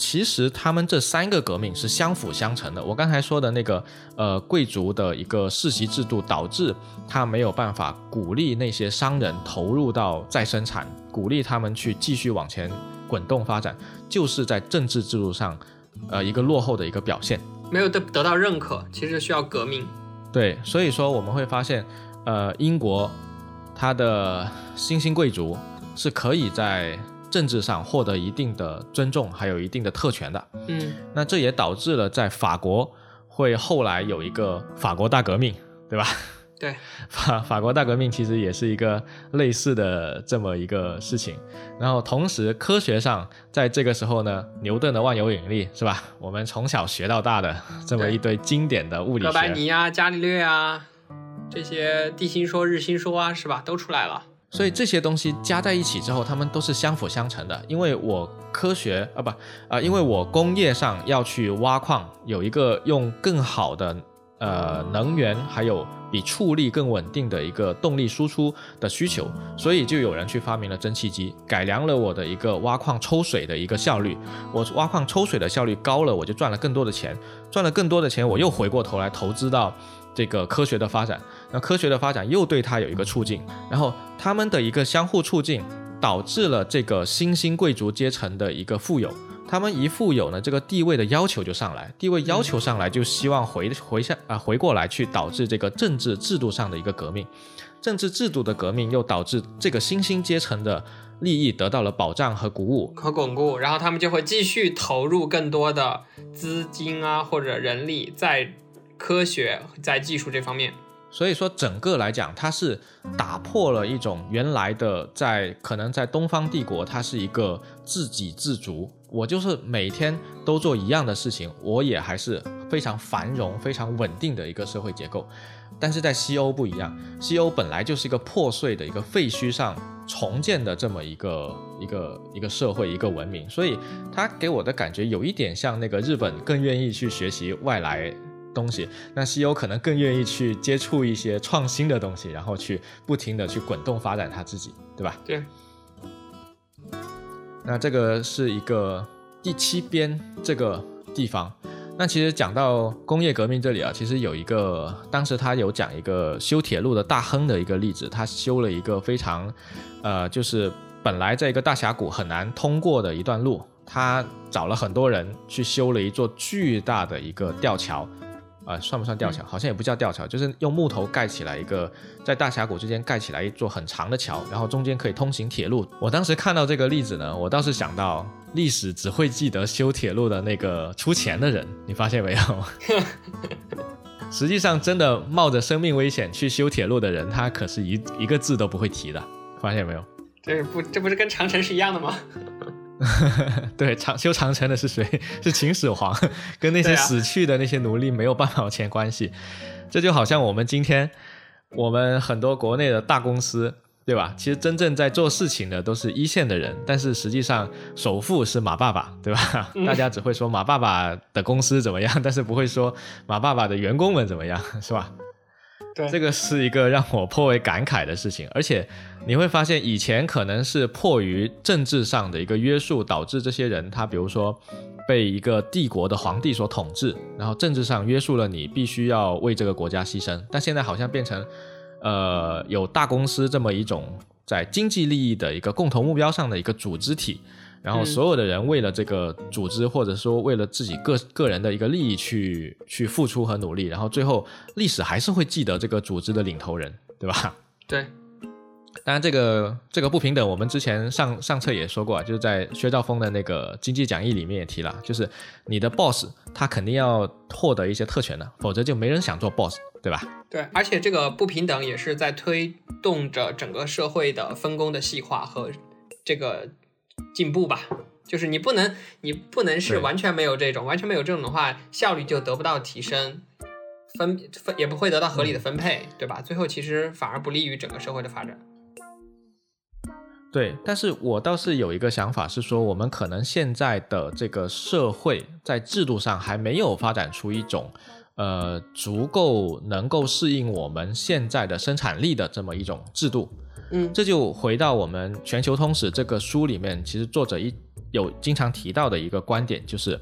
其实他们这三个革命是相辅相成的。我刚才说的那个，呃，贵族的一个世袭制度，导致他没有办法鼓励那些商人投入到再生产，鼓励他们去继续往前滚动发展，就是在政治制度上，呃，一个落后的一个表现，没有得得到认可。其实需要革命。对，所以说我们会发现，呃，英国它的新兴贵族是可以在。政治上获得一定的尊重，还有一定的特权的。嗯，那这也导致了在法国会后来有一个法国大革命，对吧？对，(laughs) 法法国大革命其实也是一个类似的这么一个事情。然后同时科学上，在这个时候呢，牛顿的万有引力是吧？我们从小学到大的这么一堆经典的物理学，哥白尼啊、伽利略啊，这些地心说、日心说啊，是吧？都出来了。所以这些东西加在一起之后，它们都是相辅相成的。因为我科学啊不啊，因为我工业上要去挖矿，有一个用更好的呃能源，还有比畜力更稳定的一个动力输出的需求，所以就有人去发明了蒸汽机，改良了我的一个挖矿抽水的一个效率。我挖矿抽水的效率高了，我就赚了更多的钱，赚了更多的钱，我又回过头来投资到。这个科学的发展，那科学的发展又对它有一个促进，然后他们的一个相互促进，导致了这个新兴贵族阶层的一个富有。他们一富有呢，这个地位的要求就上来，地位要求上来，就希望回回下啊回过来去导致这个政治制度上的一个革命，政治制度的革命又导致这个新兴阶层的利益得到了保障和鼓舞和巩固，然后他们就会继续投入更多的资金啊或者人力在。科学在技术这方面，所以说整个来讲，它是打破了一种原来的在可能在东方帝国，它是一个自给自足，我就是每天都做一样的事情，我也还是非常繁荣、非常稳定的一个社会结构。但是在西欧不一样，西欧本来就是一个破碎的一个废墟上重建的这么一个一个一个社会、一个文明，所以它给我的感觉有一点像那个日本更愿意去学习外来。东西，那西欧可能更愿意去接触一些创新的东西，然后去不停的去滚动发展他自己，对吧？对。那这个是一个第七边这个地方。那其实讲到工业革命这里啊，其实有一个当时他有讲一个修铁路的大亨的一个例子，他修了一个非常，呃，就是本来在一个大峡谷很难通过的一段路，他找了很多人去修了一座巨大的一个吊桥。啊，算不算吊桥？好像也不叫吊桥，就是用木头盖起来一个，在大峡谷之间盖起来一座很长的桥，然后中间可以通行铁路。我当时看到这个例子呢，我倒是想到历史只会记得修铁路的那个出钱的人，你发现没有？(laughs) 实际上，真的冒着生命危险去修铁路的人，他可是一一个字都不会提的，发现没有？这不，这不是跟长城是一样的吗？(laughs) 对，长修长城的是谁？(laughs) 是秦始皇，跟那些死去的那些奴隶没有半毛钱关系。这就好像我们今天，我们很多国内的大公司，对吧？其实真正在做事情的都是一线的人，但是实际上首富是马爸爸，对吧？(laughs) 大家只会说马爸爸的公司怎么样，但是不会说马爸爸的员工们怎么样，是吧？对，这个是一个让我颇为感慨的事情。而且你会发现，以前可能是迫于政治上的一个约束，导致这些人他比如说被一个帝国的皇帝所统治，然后政治上约束了你，必须要为这个国家牺牲。但现在好像变成。呃，有大公司这么一种在经济利益的一个共同目标上的一个组织体，然后所有的人为了这个组织，或者说为了自己个个人的一个利益去去付出和努力，然后最后历史还是会记得这个组织的领头人，对吧？对。当然，这个这个不平等，我们之前上上册也说过啊，就是在薛兆丰的那个经济讲义里面也提了，就是你的 boss 他肯定要获得一些特权的，否则就没人想做 boss。对吧？对，而且这个不平等也是在推动着整个社会的分工的细化和这个进步吧。就是你不能，你不能是完全没有这种，完全没有这种的话，效率就得不到提升，分分也不会得到合理的分配，对吧？最后其实反而不利于整个社会的发展。对，但是我倒是有一个想法，是说我们可能现在的这个社会在制度上还没有发展出一种。呃，足够能够适应我们现在的生产力的这么一种制度，嗯，这就回到我们《全球通史》这个书里面，其实作者一有经常提到的一个观点，就是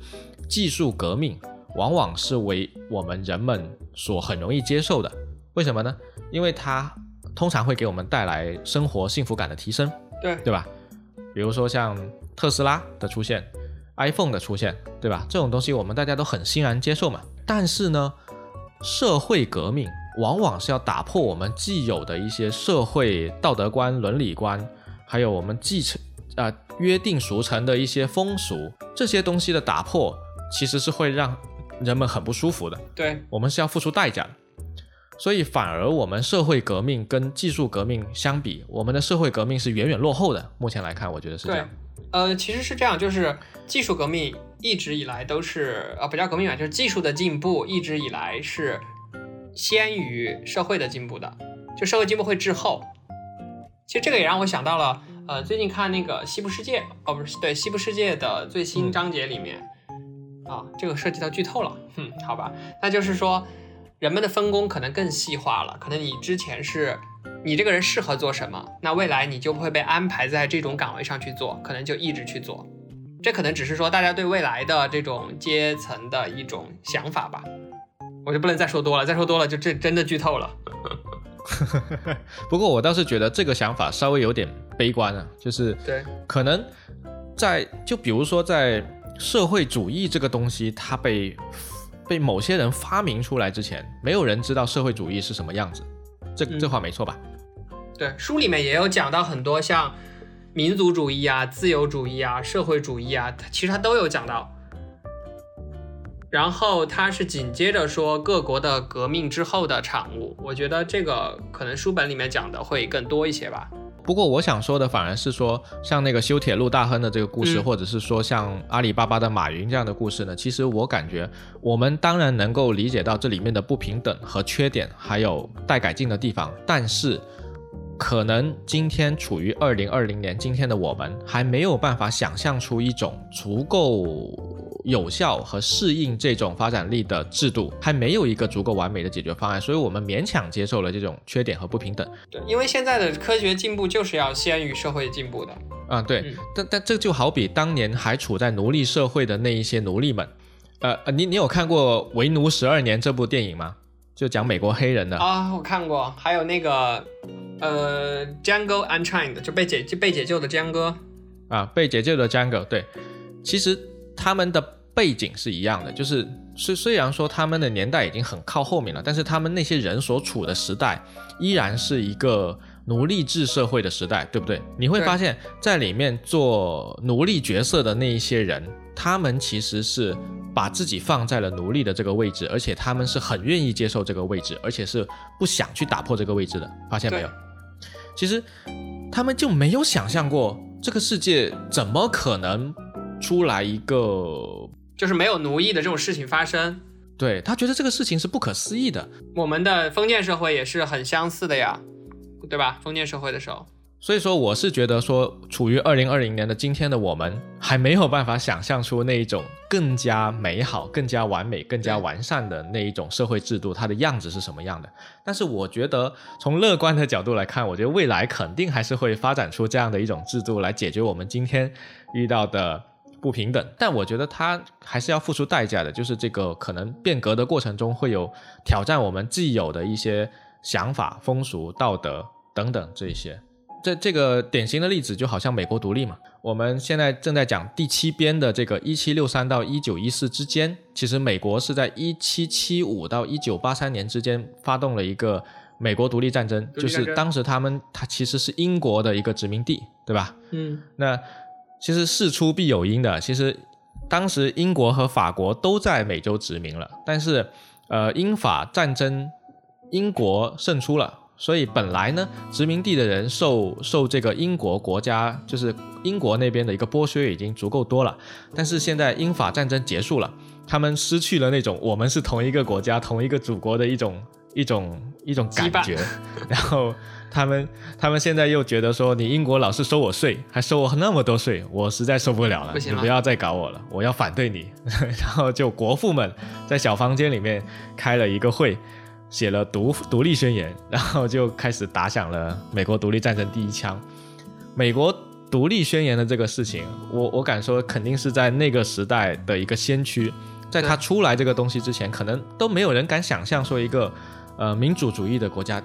技术革命往往是为我们人们所很容易接受的。为什么呢？因为它通常会给我们带来生活幸福感的提升，对对吧？比如说像特斯拉的出现，iPhone 的出现，对吧？这种东西我们大家都很欣然接受嘛。但是呢，社会革命往往是要打破我们既有的一些社会道德观、伦理观，还有我们继承啊约定俗成的一些风俗，这些东西的打破，其实是会让人们很不舒服的。对，我们是要付出代价的。所以反而我们社会革命跟技术革命相比，我们的社会革命是远远落后的。目前来看，我觉得是这样。呃，其实是这样，就是技术革命一直以来都是，啊，不叫革命吧，就是技术的进步一直以来是先于社会的进步的，就社会进步会滞后。其实这个也让我想到了，呃，最近看那个《西部世界》，哦，不是，对，《西部世界》的最新章节里面，啊，这个涉及到剧透了，(laughs) 哼，好吧，那就是说人们的分工可能更细化了，可能你之前是。你这个人适合做什么？那未来你就会被安排在这种岗位上去做，可能就一直去做。这可能只是说大家对未来的这种阶层的一种想法吧。我就不能再说多了，再说多了就这真的剧透了。(laughs) 不过我倒是觉得这个想法稍微有点悲观啊，就是对，可能在就比如说在社会主义这个东西它被被某些人发明出来之前，没有人知道社会主义是什么样子。这这话没错吧？对，书里面也有讲到很多像民族主义啊、自由主义啊、社会主义啊，它其实它都有讲到。然后它是紧接着说各国的革命之后的产物，我觉得这个可能书本里面讲的会更多一些吧。不过我想说的反而是说，像那个修铁路大亨的这个故事，或者是说像阿里巴巴的马云这样的故事呢，其实我感觉我们当然能够理解到这里面的不平等和缺点，还有待改进的地方，但是可能今天处于二零二零年，今天的我们还没有办法想象出一种足够。有效和适应这种发展力的制度还没有一个足够完美的解决方案，所以我们勉强接受了这种缺点和不平等。对，因为现在的科学进步就是要先于社会进步的。啊，对，但但这就好比当年还处在奴隶社会的那一些奴隶们，呃呃，你你有看过《为奴十二年》这部电影吗？就讲美国黑人的啊，我看过，还有那个呃，Jungle Unchained 就被解就被解救的江哥啊，被解救的 Jungle，对，其实。他们的背景是一样的，就是虽虽然说他们的年代已经很靠后面了，但是他们那些人所处的时代依然是一个奴隶制社会的时代，对不对？你会发现在里面做奴隶角色的那一些人，他们其实是把自己放在了奴隶的这个位置，而且他们是很愿意接受这个位置，而且是不想去打破这个位置的。发现没有？其实他们就没有想象过这个世界怎么可能。出来一个就是没有奴役的这种事情发生，对他觉得这个事情是不可思议的。我们的封建社会也是很相似的呀，对吧？封建社会的时候。所以说，我是觉得说，处于二零二零年的今天的我们，还没有办法想象出那一种更加美好、更加完美、更加完善的那一种社会制度，它的样子是什么样的。但是，我觉得从乐观的角度来看，我觉得未来肯定还是会发展出这样的一种制度来解决我们今天遇到的不平等。但我觉得它还是要付出代价的，就是这个可能变革的过程中会有挑战我们既有的一些想法、风俗、道德等等这些。这这个典型的例子就好像美国独立嘛，我们现在正在讲第七编的这个一七六三到一九一四之间，其实美国是在一七七五到一九八三年之间发动了一个美国独立战争，就是当时他们他其实是英国的一个殖民地，对吧？嗯，那其实事出必有因的，其实当时英国和法国都在美洲殖民了，但是呃英法战争，英国胜出了。所以本来呢，殖民地的人受受这个英国国家，就是英国那边的一个剥削已经足够多了。但是现在英法战争结束了，他们失去了那种我们是同一个国家、同一个祖国的一种一种一种感觉。然后他们他们现在又觉得说，你英国老是收我税，还收我那么多税，我实在受不了了。你不要再搞我了，我要反对你。(laughs) 然后就国父们在小房间里面开了一个会。写了独独立宣言，然后就开始打响了美国独立战争第一枪。美国独立宣言的这个事情，我我敢说肯定是在那个时代的一个先驱，在他出来这个东西之前，可能都没有人敢想象说一个呃民主主义的国家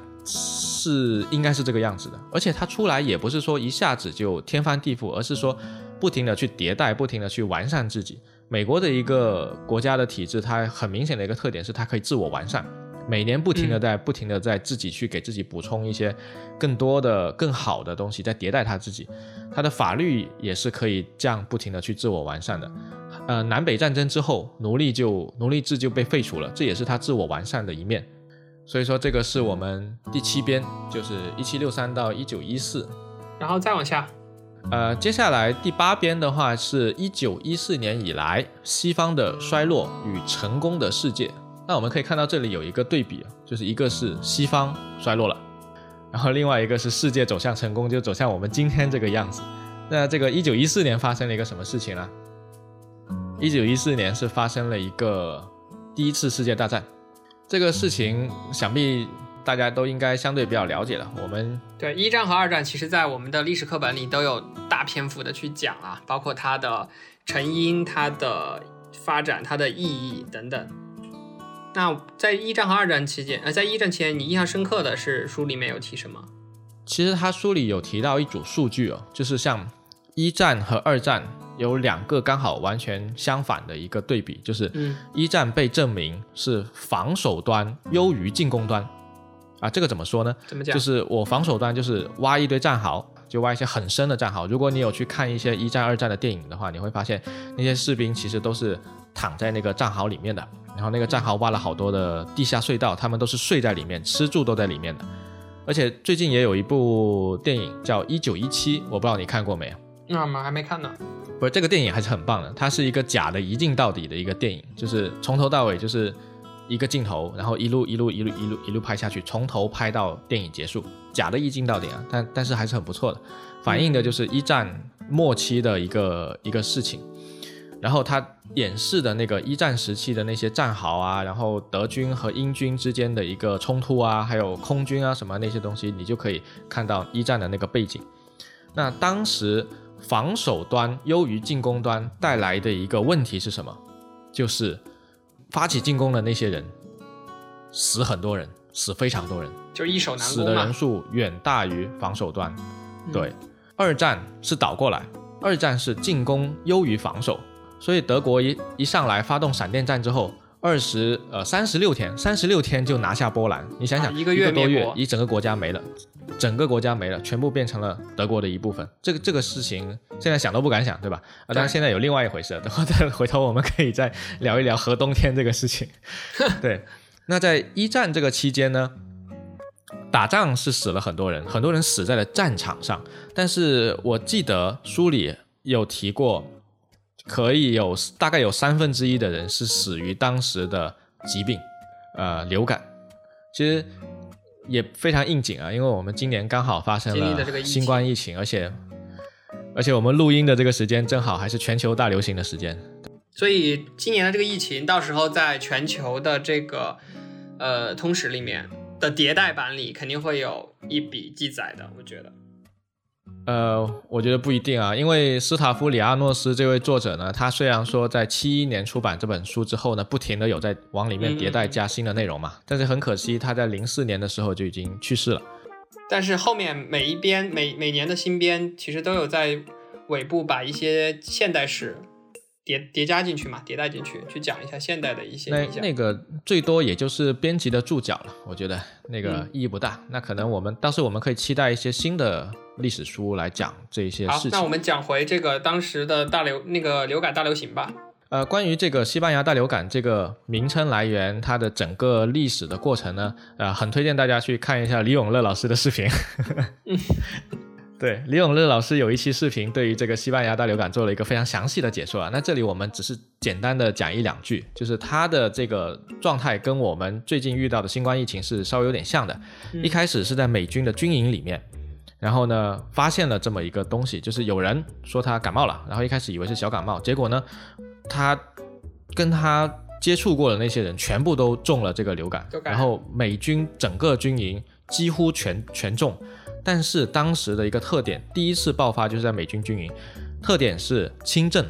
是应该是这个样子的。而且它出来也不是说一下子就天翻地覆，而是说不停的去迭代，不停的去完善自己。美国的一个国家的体制，它很明显的一个特点是它可以自我完善。每年不停的在不停的在自己去给自己补充一些更多的更好的东西，在迭代它自己，它的法律也是可以这样不停的去自我完善的。呃，南北战争之后，奴隶就奴隶制就被废除了，这也是他自我完善的一面。所以说，这个是我们第七编，就是一七六三到一九一四，然后再往下，呃，接下来第八编的话是一九一四年以来西方的衰落与成功的世界。那我们可以看到这里有一个对比，就是一个是西方衰落了，然后另外一个是世界走向成功，就走向我们今天这个样子。那这个一九一四年发生了一个什么事情呢？一九一四年是发生了一个第一次世界大战，这个事情想必大家都应该相对比较了解了。我们对一战和二战，其实在我们的历史课本里都有大篇幅的去讲啊，包括它的成因、它的发展、它的意义等等。那在一战和二战期间，呃，在一战期间，你印象深刻的是书里面有提什么？其实他书里有提到一组数据哦，就是像一战和二战有两个刚好完全相反的一个对比，就是一战被证明是防守端优于进攻端啊，这个怎么说呢？怎么讲？就是我防守端就是挖一堆战壕，就挖一些很深的战壕。如果你有去看一些一战、二战的电影的话，你会发现那些士兵其实都是躺在那个战壕里面的。然后那个战壕挖了好多的地下隧道，他们都是睡在里面，吃住都在里面的。而且最近也有一部电影叫《一九一七》，我不知道你看过没有？那我们还没看呢。不是，这个电影还是很棒的。它是一个假的一镜到底的一个电影，就是从头到尾就是一个镜头，然后一路一路一路一路一路拍下去，从头拍到电影结束，假的一镜到底啊。但但是还是很不错的，反映的就是一战末期的一个一个事情。然后他演示的那个一战时期的那些战壕啊，然后德军和英军之间的一个冲突啊，还有空军啊什么那些东西，你就可以看到一战的那个背景。那当时防守端优于进攻端带来的一个问题是什么？就是发起进攻的那些人死很多人，死非常多人，就一手难攻死的人数远大于防守端。对，二战是倒过来，二战是进攻优于防守。所以德国一一上来发动闪电战之后，二十呃三十六天，三十六天就拿下波兰。你想想，一个月多月，一整个国家没了，整个国家没了，全部变成了德国的一部分。这个这个事情现在想都不敢想，对吧？啊，当然现在有另外一回事，等会再 (laughs) 回头我们可以再聊一聊核冬天这个事情。(laughs) 对，那在一战这个期间呢，打仗是死了很多人，很多人死在了战场上。但是我记得书里有提过。可以有大概有三分之一的人是死于当时的疾病，呃，流感。其实也非常应景啊，因为我们今年刚好发生了新冠疫情，而且而且我们录音的这个时间正好还是全球大流行的时间，所以今年的这个疫情，到时候在全球的这个呃通史里面的迭代版里，肯定会有一笔记载的，我觉得。呃，我觉得不一定啊，因为斯塔夫里阿诺斯这位作者呢，他虽然说在七一年出版这本书之后呢，不停的有在往里面迭代加新的内容嘛，但是很可惜他在零四年的时候就已经去世了。但是后面每一编每每年的新编，其实都有在尾部把一些现代史。叠叠加进去嘛，迭代进去，去讲一下现代的一些那那个最多也就是编辑的注脚了，我觉得那个意义不大。那可能我们到时我们可以期待一些新的历史书来讲这些事情。好，那我们讲回这个当时的大流那个流感大流行吧。呃，关于这个西班牙大流感这个名称来源，它的整个历史的过程呢，呃，很推荐大家去看一下李永乐老师的视频。(laughs) 对，李永乐老师有一期视频，对于这个西班牙大流感做了一个非常详细的解说啊。那这里我们只是简单的讲一两句，就是他的这个状态跟我们最近遇到的新冠疫情是稍微有点像的。一开始是在美军的军营里面，然后呢发现了这么一个东西，就是有人说他感冒了，然后一开始以为是小感冒，结果呢他跟他接触过的那些人全部都中了这个流感，然后美军整个军营几乎全全中。但是当时的一个特点，第一次爆发就是在美军军营，特点是轻症，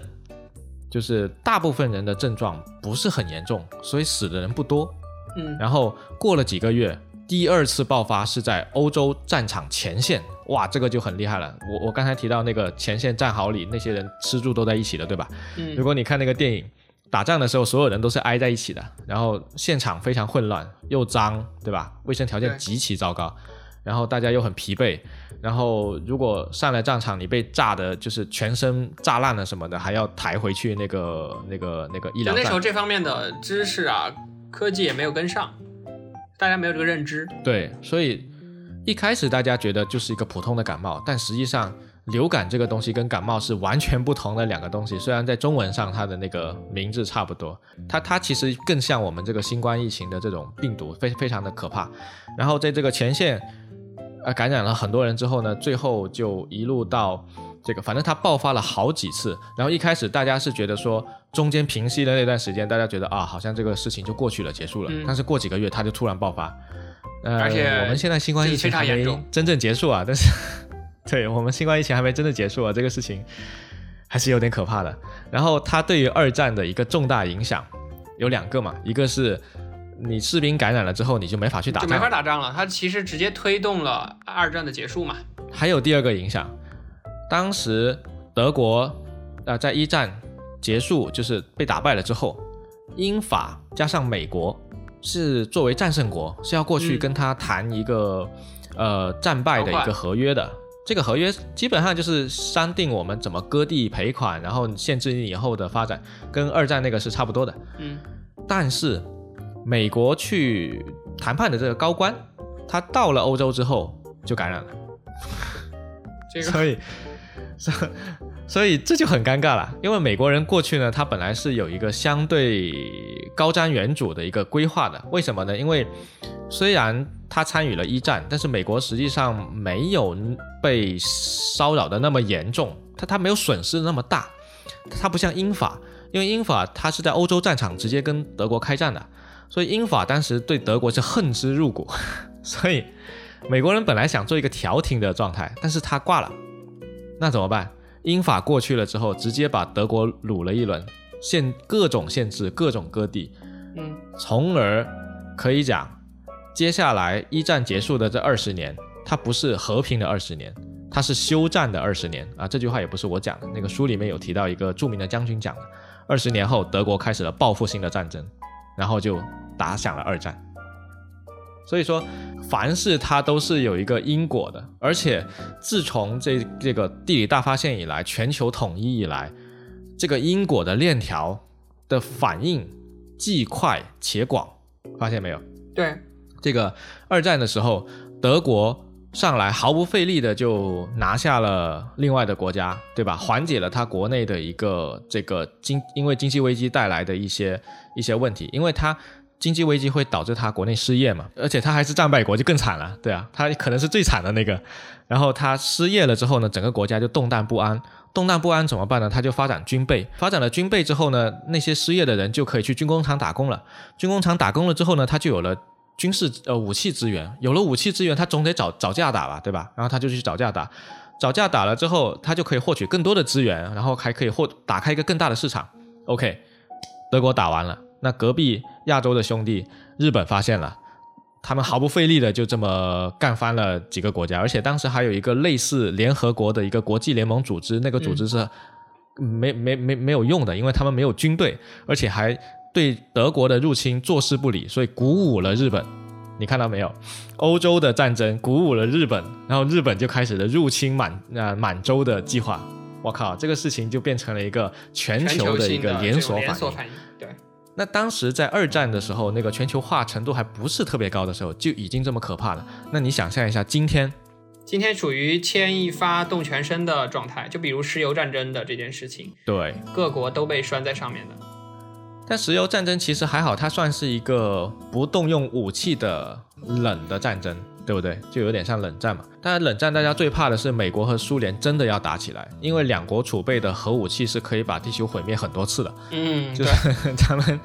就是大部分人的症状不是很严重，所以死的人不多。嗯，然后过了几个月，第二次爆发是在欧洲战场前线，哇，这个就很厉害了。我我刚才提到那个前线战壕里那些人吃住都在一起的，对吧？嗯，如果你看那个电影，打仗的时候所有人都是挨在一起的，然后现场非常混乱，又脏，对吧？卫生条件极其糟糕。然后大家又很疲惫，然后如果上了战场，你被炸的就是全身炸烂了什么的，还要抬回去那个那个那个医疗。那时候这方面的知识啊，科技也没有跟上，大家没有这个认知。对，所以一开始大家觉得就是一个普通的感冒，但实际上流感这个东西跟感冒是完全不同的两个东西。虽然在中文上它的那个名字差不多，它它其实更像我们这个新冠疫情的这种病毒，非非常的可怕。然后在这个前线。呃，感染了很多人之后呢，最后就一路到这个，反正它爆发了好几次。然后一开始大家是觉得说，中间平息的那段时间，大家觉得啊，好像这个事情就过去了，结束了。但是过几个月，它就突然爆发。呃，而且我们现在新冠疫情还没真正结束啊，但是，(laughs) 对我们新冠疫情还没真正结束啊，这个事情还是有点可怕的。然后它对于二战的一个重大影响有两个嘛，一个是。你士兵感染了之后，你就没法去打仗，就没法打仗了。它其实直接推动了二战的结束嘛。还有第二个影响，当时德国啊，在一战结束就是被打败了之后，英法加上美国是作为战胜国，是要过去跟他谈一个呃战败的一个合约的。这个合约基本上就是商定我们怎么割地赔款，然后限制你以后的发展，跟二战那个是差不多的。嗯，但是。美国去谈判的这个高官，他到了欧洲之后就感染了，(laughs) 这个所以，所以这就很尴尬了。因为美国人过去呢，他本来是有一个相对高瞻远瞩的一个规划的。为什么呢？因为虽然他参与了一战，但是美国实际上没有被骚扰的那么严重，他他没有损失那么大，他不像英法，因为英法他是在欧洲战场直接跟德国开战的。所以英法当时对德国是恨之入骨，(laughs) 所以美国人本来想做一个调停的状态，但是他挂了，那怎么办？英法过去了之后，直接把德国掳了一轮，限各种限制，各种割地，嗯，从而可以讲，接下来一战结束的这二十年，它不是和平的二十年，它是休战的二十年啊！这句话也不是我讲的，那个书里面有提到一个著名的将军讲的，二十年后德国开始了报复性的战争。然后就打响了二战，所以说凡事它都是有一个因果的，而且自从这这个地理大发现以来，全球统一以来，这个因果的链条的反应既快且广，发现没有？对，这个二战的时候，德国上来毫不费力的就拿下了另外的国家，对吧？缓解了他国内的一个这个经因为经济危机带来的一些。一些问题，因为他经济危机会导致他国内失业嘛，而且他还是战败国，就更惨了。对啊，他可能是最惨的那个。然后他失业了之后呢，整个国家就动荡不安。动荡不安怎么办呢？他就发展军备。发展了军备之后呢，那些失业的人就可以去军工厂打工了。军工厂打工了之后呢，他就有了军事呃武器资源。有了武器资源，他总得找找架打吧，对吧？然后他就去找架打。找架打了之后，他就可以获取更多的资源，然后还可以获打开一个更大的市场。OK，德国打完了。那隔壁亚洲的兄弟日本发现了，他们毫不费力的就这么干翻了几个国家，而且当时还有一个类似联合国的一个国际联盟组织，那个组织是没没没没有用的，因为他们没有军队，而且还对德国的入侵坐视不理，所以鼓舞了日本。你看到没有？欧洲的战争鼓舞了日本，然后日本就开始了入侵满呃满洲的计划。我靠，这个事情就变成了一个全球的一个连锁反应。对。那当时在二战的时候，那个全球化程度还不是特别高的时候，就已经这么可怕了。那你想象一下，今天，今天处于牵一发动全身的状态，就比如石油战争的这件事情，对，各国都被拴在上面的。但石油战争其实还好，它算是一个不动用武器的冷的战争。对不对？就有点像冷战嘛。当然，冷战大家最怕的是美国和苏联真的要打起来，因为两国储备的核武器是可以把地球毁灭很多次的。嗯，就是他们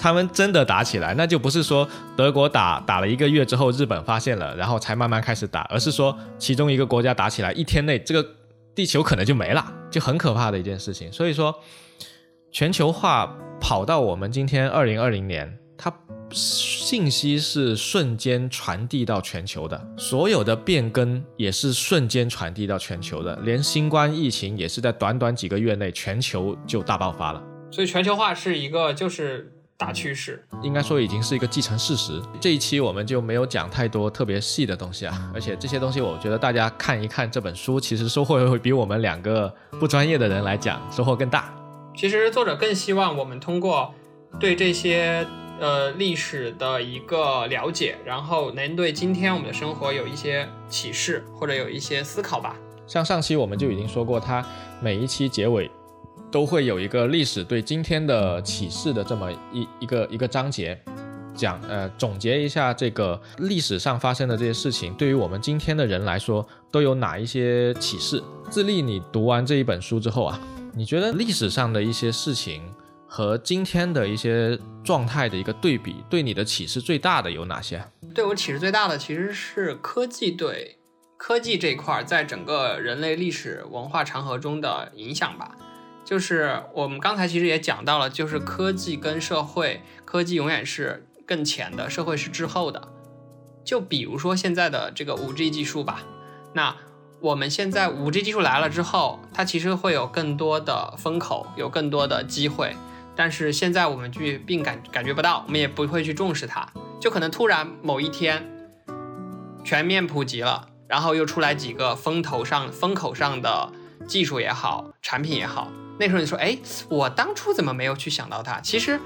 他们真的打起来，那就不是说德国打打了一个月之后，日本发现了，然后才慢慢开始打，而是说其中一个国家打起来，一天内这个地球可能就没了，就很可怕的一件事情。所以说，全球化跑到我们今天二零二零年，它。信息是瞬间传递到全球的，所有的变更也是瞬间传递到全球的，连新冠疫情也是在短短几个月内全球就大爆发了。所以全球化是一个就是大趋势，应该说已经是一个既成事实。这一期我们就没有讲太多特别细的东西啊，(laughs) 而且这些东西我觉得大家看一看这本书，其实收获会比我们两个不专业的人来讲收获更大。其实作者更希望我们通过对这些。呃，历史的一个了解，然后能对今天我们的生活有一些启示，或者有一些思考吧。像上期我们就已经说过，它每一期结尾都会有一个历史对今天的启示的这么一一个一个章节，讲呃总结一下这个历史上发生的这些事情，对于我们今天的人来说都有哪一些启示。自立，你读完这一本书之后啊，你觉得历史上的一些事情？和今天的一些状态的一个对比，对你的启示最大的有哪些？对我启示最大的其实是科技对科技这一块在整个人类历史文化长河中的影响吧。就是我们刚才其实也讲到了，就是科技跟社会，科技永远是更前的，社会是滞后的。就比如说现在的这个五 G 技术吧，那我们现在五 G 技术来了之后，它其实会有更多的风口，有更多的机会。但是现在我们去并感感觉不到，我们也不会去重视它，就可能突然某一天全面普及了，然后又出来几个风头上风口上的技术也好，产品也好，那时候你说，哎，我当初怎么没有去想到它？其实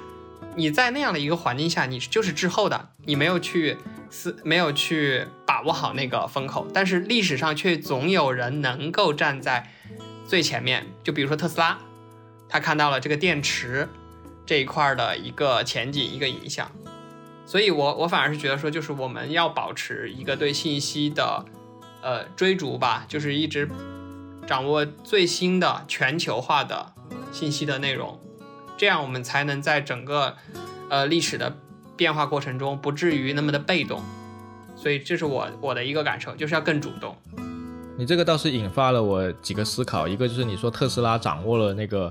你在那样的一个环境下，你就是滞后的，你没有去思，没有去把握好那个风口，但是历史上却总有人能够站在最前面，就比如说特斯拉。他看到了这个电池这一块的一个前景，一个影响，所以我我反而是觉得说，就是我们要保持一个对信息的呃追逐吧，就是一直掌握最新的全球化的信息的内容，这样我们才能在整个呃历史的变化过程中不至于那么的被动。所以这是我我的一个感受，就是要更主动。你这个倒是引发了我几个思考，一个就是你说特斯拉掌握了那个。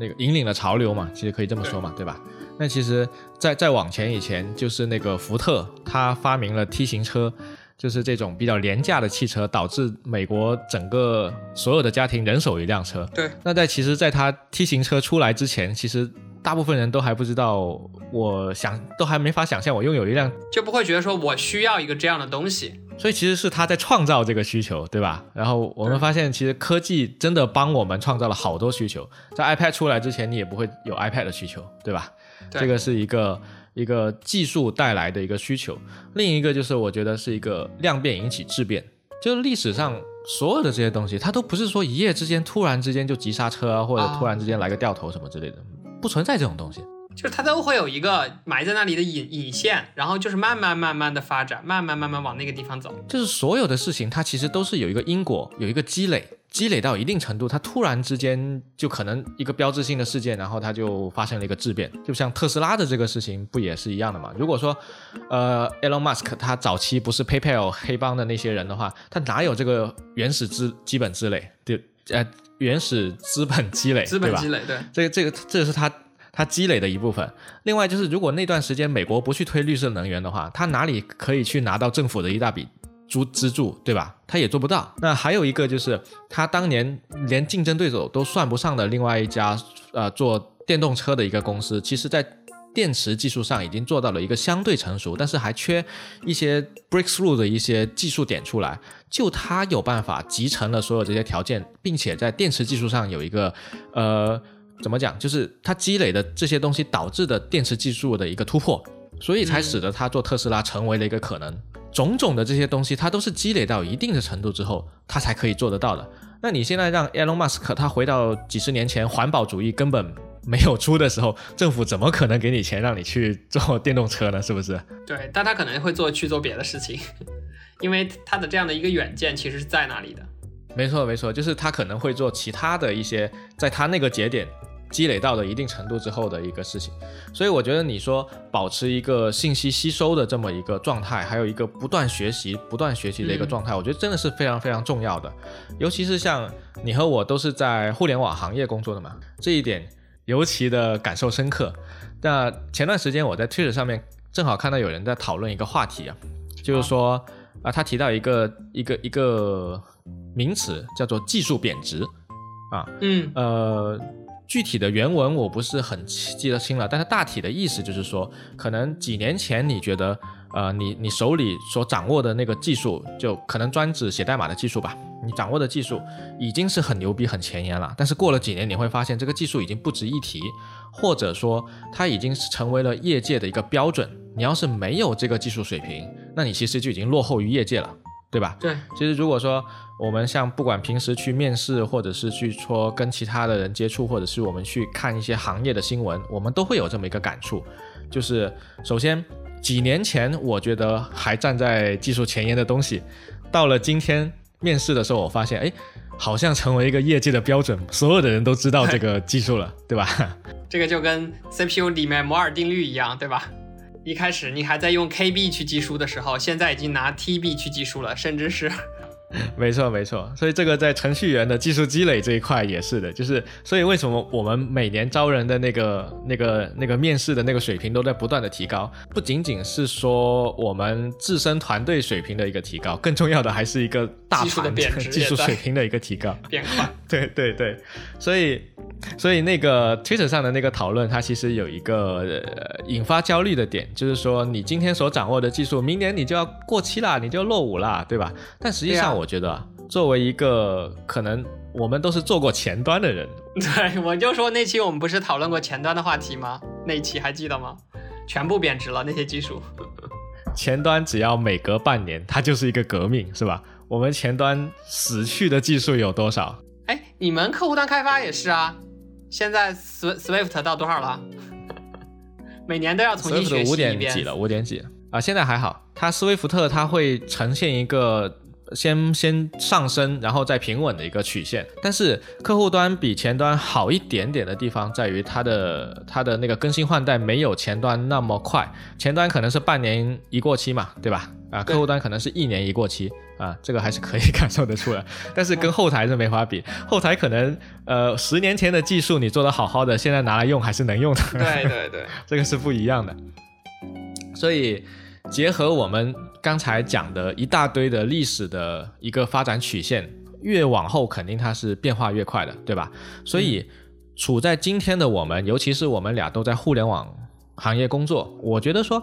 那个引领了潮流嘛，其实可以这么说嘛，对吧？那其实再再往前以前，就是那个福特，他发明了 T 型车，就是这种比较廉价的汽车，导致美国整个所有的家庭人手一辆车。对。那在其实，在它 T 型车出来之前，其实大部分人都还不知道，我想都还没法想象我拥有一辆，就不会觉得说我需要一个这样的东西。所以其实是他在创造这个需求，对吧？然后我们发现，其实科技真的帮我们创造了好多需求。在 iPad 出来之前，你也不会有 iPad 的需求，对吧？这个是一个一个技术带来的一个需求。另一个就是我觉得是一个量变引起质变，就是历史上所有的这些东西，它都不是说一夜之间突然之间就急刹车啊，或者突然之间来个掉头什么之类的，不存在这种东西。就是它都会有一个埋在那里的引引线，然后就是慢慢慢慢的发展，慢慢慢慢往那个地方走。就是所有的事情，它其实都是有一个因果，有一个积累，积累到一定程度，它突然之间就可能一个标志性的事件，然后它就发生了一个质变。就像特斯拉的这个事情，不也是一样的嘛？如果说，呃，Elon Musk 他早期不是 PayPal 黑帮的那些人的话，他哪有这个原始资基本积累？对，呃，原始资本积累，资本积累，对，这个这个这个是他。它积累的一部分。另外就是，如果那段时间美国不去推绿色能源的话，它哪里可以去拿到政府的一大笔资资助，对吧？他也做不到。那还有一个就是，他当年连竞争对手都算不上的另外一家呃做电动车的一个公司，其实在电池技术上已经做到了一个相对成熟，但是还缺一些 breakthrough 的一些技术点出来。就他有办法集成了所有这些条件，并且在电池技术上有一个呃。怎么讲？就是他积累的这些东西导致的电池技术的一个突破，所以才使得他做特斯拉成为了一个可能。种种的这些东西，它都是积累到一定的程度之后，它才可以做得到的。那你现在让 Elon Musk 他回到几十年前环保主义根本没有出的时候，政府怎么可能给你钱让你去做电动车呢？是不是？对，但他可能会做去做别的事情，因为他的这样的一个远见其实是在那里的。没错，没错，就是他可能会做其他的一些，在他那个节点。积累到了一定程度之后的一个事情，所以我觉得你说保持一个信息吸收的这么一个状态，还有一个不断学习、不断学习的一个状态，我觉得真的是非常非常重要的。尤其是像你和我都是在互联网行业工作的嘛，这一点尤其的感受深刻。那前段时间我在 Twitter 上面正好看到有人在讨论一个话题啊，就是说啊，他提到一个一个一个名词叫做技术贬值啊，嗯，呃。具体的原文我不是很记得清了，但是大体的意思就是说，可能几年前你觉得，呃，你你手里所掌握的那个技术，就可能专指写代码的技术吧，你掌握的技术已经是很牛逼、很前沿了。但是过了几年，你会发现这个技术已经不值一提，或者说它已经成为了业界的一个标准。你要是没有这个技术水平，那你其实就已经落后于业界了。对吧？对，其实如果说我们像不管平时去面试，或者是去说跟其他的人接触，或者是我们去看一些行业的新闻，我们都会有这么一个感触，就是首先几年前我觉得还站在技术前沿的东西，到了今天面试的时候，我发现哎，好像成为一个业界的标准，所有的人都知道这个技术了，对吧？(laughs) 这个就跟 CPU 里面摩尔定律一样，对吧？一开始你还在用 KB 去计数的时候，现在已经拿 TB 去计数了，甚至是。(laughs) 没错，没错，所以这个在程序员的技术积累这一块也是的，就是所以为什么我们每年招人的那个、那个、那个面试的那个水平都在不断的提高，不仅仅是说我们自身团队水平的一个提高，更重要的还是一个大盘技术水平的一个提高变化。(laughs) 对对对，所以所以那个 Twitter 上的那个讨论，它其实有一个呃、引发焦虑的点，就是说你今天所掌握的技术，明年你就要过期啦，你就要落伍啦，对吧？但实际上。我觉得，啊作为一个可能我们都是做过前端的人，对我就说那期我们不是讨论过前端的话题吗？那期还记得吗？全部贬值了那些技术。前端只要每隔半年，它就是一个革命，是吧？我们前端死去的技术有多少？哎，你们客户端开发也是啊。现在 Swift 到多少了？每年都要重新学习一遍。五点几了？五点几啊？现在还好，它斯威夫特它会呈现一个。先先上升，然后再平稳的一个曲线。但是客户端比前端好一点点的地方在于它的它的那个更新换代没有前端那么快。前端可能是半年一过期嘛，对吧？啊，客户端可能是一年一过期啊，这个还是可以感受得出来。(laughs) 但是跟后台是没法比，后台可能呃十年前的技术你做的好好的，现在拿来用还是能用的。对对对，(laughs) 这个是不一样的。所以。结合我们刚才讲的一大堆的历史的一个发展曲线，越往后肯定它是变化越快的，对吧？所以处在今天的我们，尤其是我们俩都在互联网行业工作，我觉得说，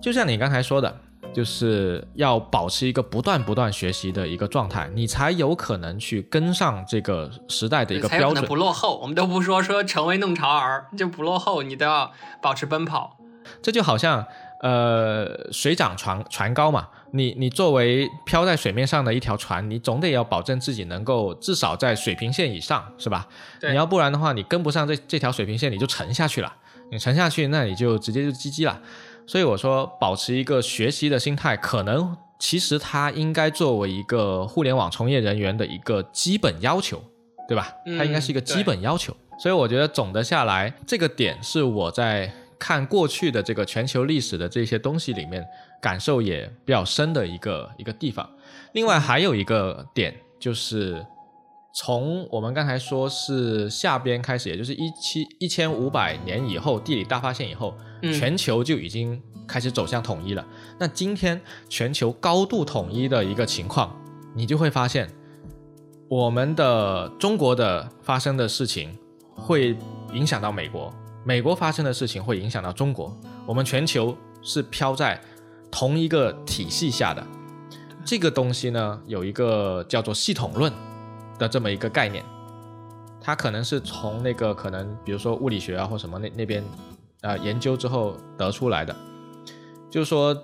就像你刚才说的，就是要保持一个不断不断学习的一个状态，你才有可能去跟上这个时代的一个标准，不落后。我们都不说说成为弄潮儿就不落后，你都要保持奔跑。这就好像。呃，水涨船船高嘛，你你作为漂在水面上的一条船，你总得要保证自己能够至少在水平线以上，是吧？你要不然的话，你跟不上这这条水平线，你就沉下去了。你沉下去，那你就直接就 GG 了。所以我说，保持一个学习的心态，可能其实它应该作为一个互联网从业人员的一个基本要求，对吧？它应该是一个基本要求。所以我觉得总的下来，这个点是我在看过去的这个全球历史的这些东西里面感受也比较深的一个一个地方。另外还有一个点就是。从我们刚才说是下边开始，也就是一七一千五百年以后，地理大发现以后，全球就已经开始走向统一了。那今天全球高度统一的一个情况，你就会发现，我们的中国的发生的事情会影响到美国，美国发生的事情会影响到中国。我们全球是飘在同一个体系下的，这个东西呢，有一个叫做系统论。的这么一个概念，它可能是从那个可能，比如说物理学啊或什么那那边，呃研究之后得出来的，就是说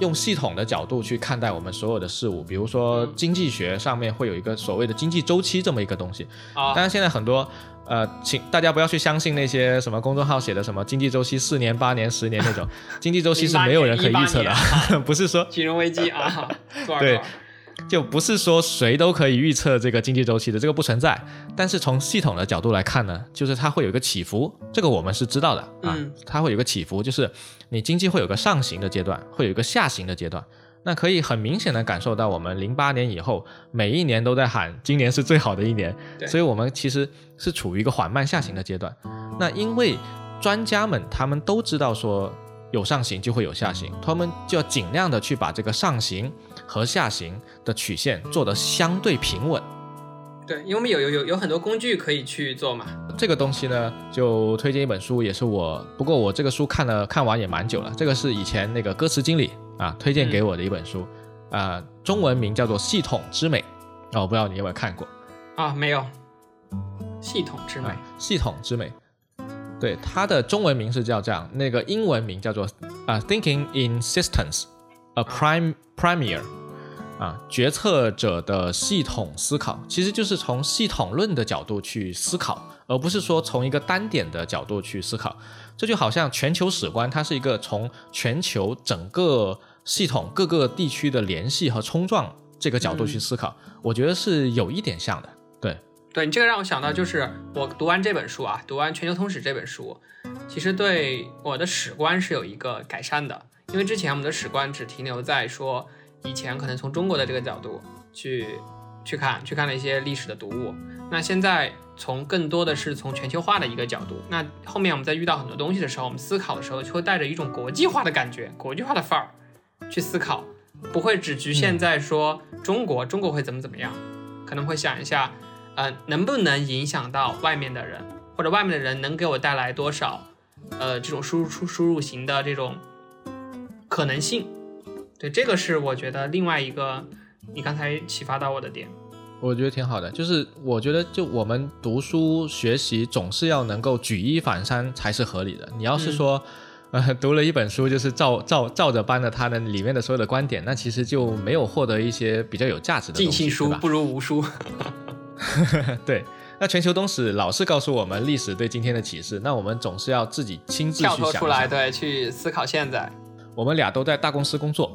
用系统的角度去看待我们所有的事物，比如说经济学上面会有一个所谓的经济周期这么一个东西。啊，当然现在很多呃，请大家不要去相信那些什么公众号写的什么经济周期四年、八年、十年那种，经济周期是没有人可以预测的，(laughs) 不是说金融危机啊，(laughs) 对。就不是说谁都可以预测这个经济周期的，这个不存在。但是从系统的角度来看呢，就是它会有一个起伏，这个我们是知道的啊。它会有一个起伏，就是你经济会有个上行的阶段，会有一个下行的阶段。那可以很明显的感受到，我们零八年以后每一年都在喊今年是最好的一年，所以我们其实是处于一个缓慢下行的阶段。那因为专家们他们都知道说有上行就会有下行，他们就要尽量的去把这个上行。和下行的曲线做得相对平稳，对，因为我们有有有有很多工具可以去做嘛。这个东西呢，就推荐一本书，也是我，不过我这个书看了看完也蛮久了。这个是以前那个歌词经理啊推荐给我的一本书，啊，中文名叫做《系统之美》，哦，我不知道你有没有看过啊？没有，《系统之美》，系统之美，对，它的中文名是叫这样，那个英文名叫做啊，Thinking in Systems，a Prime Premier。啊，决策者的系统思考其实就是从系统论的角度去思考，而不是说从一个单点的角度去思考。这就好像全球史观，它是一个从全球整个系统各个地区的联系和冲撞这个角度去思考，我觉得是有一点像的。对，对你这个让我想到，就是我读完这本书啊，读完《全球通史》这本书，其实对我的史观是有一个改善的，因为之前我们的史观只停留在说。以前可能从中国的这个角度去去看，去看了一些历史的读物。那现在从更多的是从全球化的一个角度。那后面我们在遇到很多东西的时候，我们思考的时候就会带着一种国际化的感觉，国际化的范儿去思考，不会只局限在说中国，中国会怎么怎么样，可能会想一下，呃，能不能影响到外面的人，或者外面的人能给我带来多少，呃，这种输入出输入型的这种可能性。对，这个是我觉得另外一个你刚才启发到我的点，我觉得挺好的。就是我觉得，就我们读书学习总是要能够举一反三才是合理的。你要是说，呃，(laughs) 读了一本书就是照照照着搬的他的里面的所有的观点，那其实就没有获得一些比较有价值的东西。尽信书不如无书。(laughs) 对，那全球东史老是告诉我们历史对今天的启示，那我们总是要自己亲自去想出来，对，去思考现在。我们俩都在大公司工作，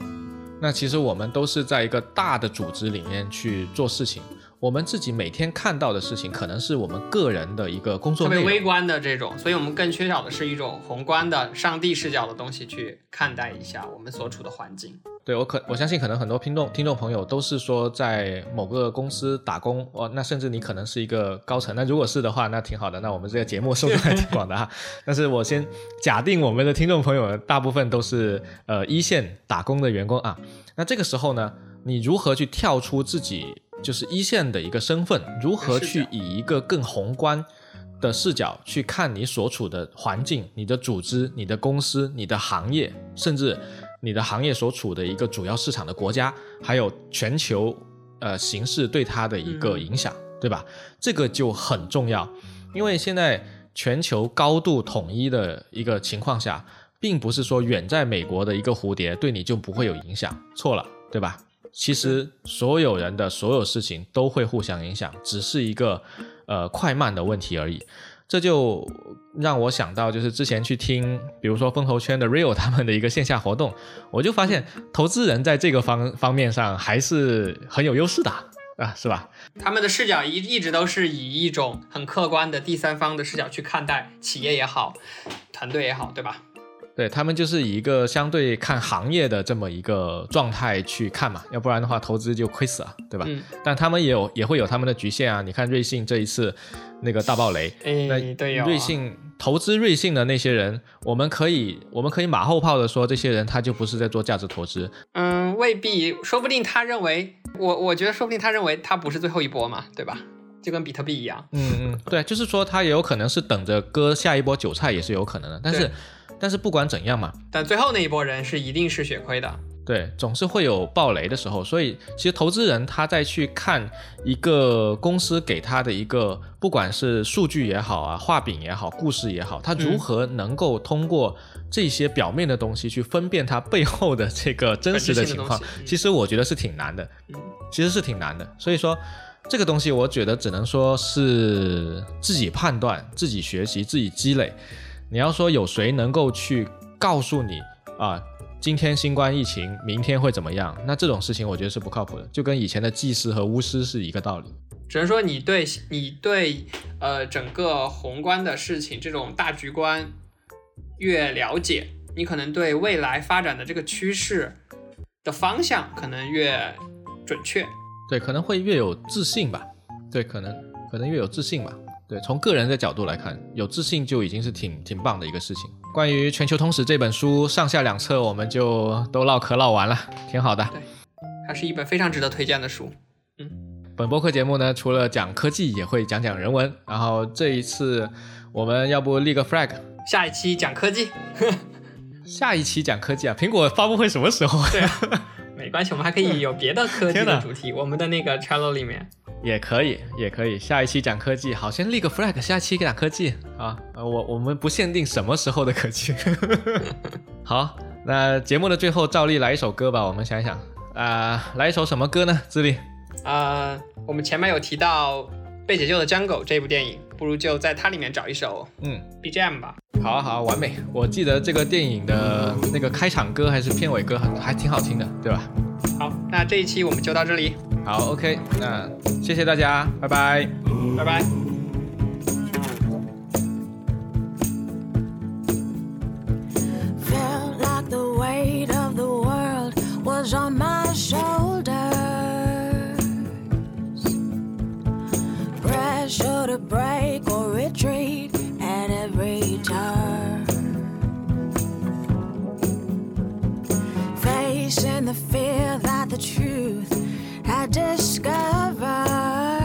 那其实我们都是在一个大的组织里面去做事情。我们自己每天看到的事情，可能是我们个人的一个工作特别微观的这种，所以我们更缺少的是一种宏观的上帝视角的东西去看待一下我们所处的环境。对我可我相信，可能很多听众听众朋友都是说在某个公司打工哦，那甚至你可能是一个高层。那如果是的话，那挺好的。那我们这个节目受众还挺广的哈。(laughs) 但是我先假定我们的听众朋友大部分都是呃一线打工的员工啊。那这个时候呢，你如何去跳出自己？就是一线的一个身份，如何去以一个更宏观的视角去看你所处的环境、你的组织、你的公司、你的行业，甚至你的行业所处的一个主要市场的国家，还有全球呃形势对它的一个影响，对吧？这个就很重要，因为现在全球高度统一的一个情况下，并不是说远在美国的一个蝴蝶对你就不会有影响，错了，对吧？其实所有人的所有事情都会互相影响，只是一个呃快慢的问题而已。这就让我想到，就是之前去听，比如说风投圈的 Real (laughs) 他们的一个线下活动，我就发现投资人在这个方方面上还是很有优势的啊，是吧？他们的视角一一直都是以一种很客观的第三方的视角去看待企业也好，团队也好，对吧？对他们就是以一个相对看行业的这么一个状态去看嘛，要不然的话投资就亏死了，对吧？嗯，但他们也有也会有他们的局限啊。你看瑞幸这一次那个大暴雷，那哎，对哦，瑞幸投资瑞幸的那些人，我们可以我们可以马后炮的说，这些人他就不是在做价值投资。嗯，未必，说不定他认为，我我觉得说不定他认为他不是最后一波嘛，对吧？就跟比特币一样。嗯嗯，对，就是说他也有可能是等着割下一波韭菜，也是有可能的。但是对但是不管怎样嘛，但最后那一波人是一定是血亏的。对，总是会有暴雷的时候，所以其实投资人他在去看一个公司给他的一个，不管是数据也好啊，画饼也好，故事也好，他如何能够通过这些表面的东西去分辨它背后的这个真实的情况 (laughs) 其实我觉得是挺难的，嗯其实是挺难的。所以说这个东西，我觉得只能说是自己判断、自己学习、自己积累。你要说有谁能够去告诉你啊，今天新冠疫情，明天会怎么样？那这种事情我觉得是不靠谱的，就跟以前的祭司和巫师是一个道理。只能说你对你对呃整个宏观的事情这种大局观越了解，你可能对未来发展的这个趋势的方向可能越准确。对，可能会越有自信吧。对，可能可能越有自信吧。对，从个人的角度来看，有自信就已经是挺挺棒的一个事情。关于《全球通史》这本书上下两册，我们就都唠嗑唠完了，挺好的。对它是一本非常值得推荐的书。嗯本播客节目呢，除了讲科技，也会讲讲人文。然后这一次，我们要不立个 flag，下一期讲科技，(laughs) 下一期讲科技啊？苹果发布会什么时候？对啊，没关系，我们还可以有别的科技的主题。我们的那个 Trello 里面，也可以，也可以。下一期讲科技，好，先立个 flag，下一期讲科技啊。呃，我我们不限定什么时候的科技。(laughs) 好，那节目的最后，照例来一首歌吧。我们想一想，啊、来一首什么歌呢？智利，呃，我们前面有提到《被解救的 Jungle》这部电影，不如就在它里面找一首嗯，BGM 吧。好啊，好啊，完美。我记得这个电影的那个开场歌还是片尾歌很还挺好听的，对吧？好，那这一期我们就到这里，好，OK，那谢谢大家，拜拜。拜拜。Felt like the weight of the world was on my shoulders. Pressure to break or the fear that the truth had discovered.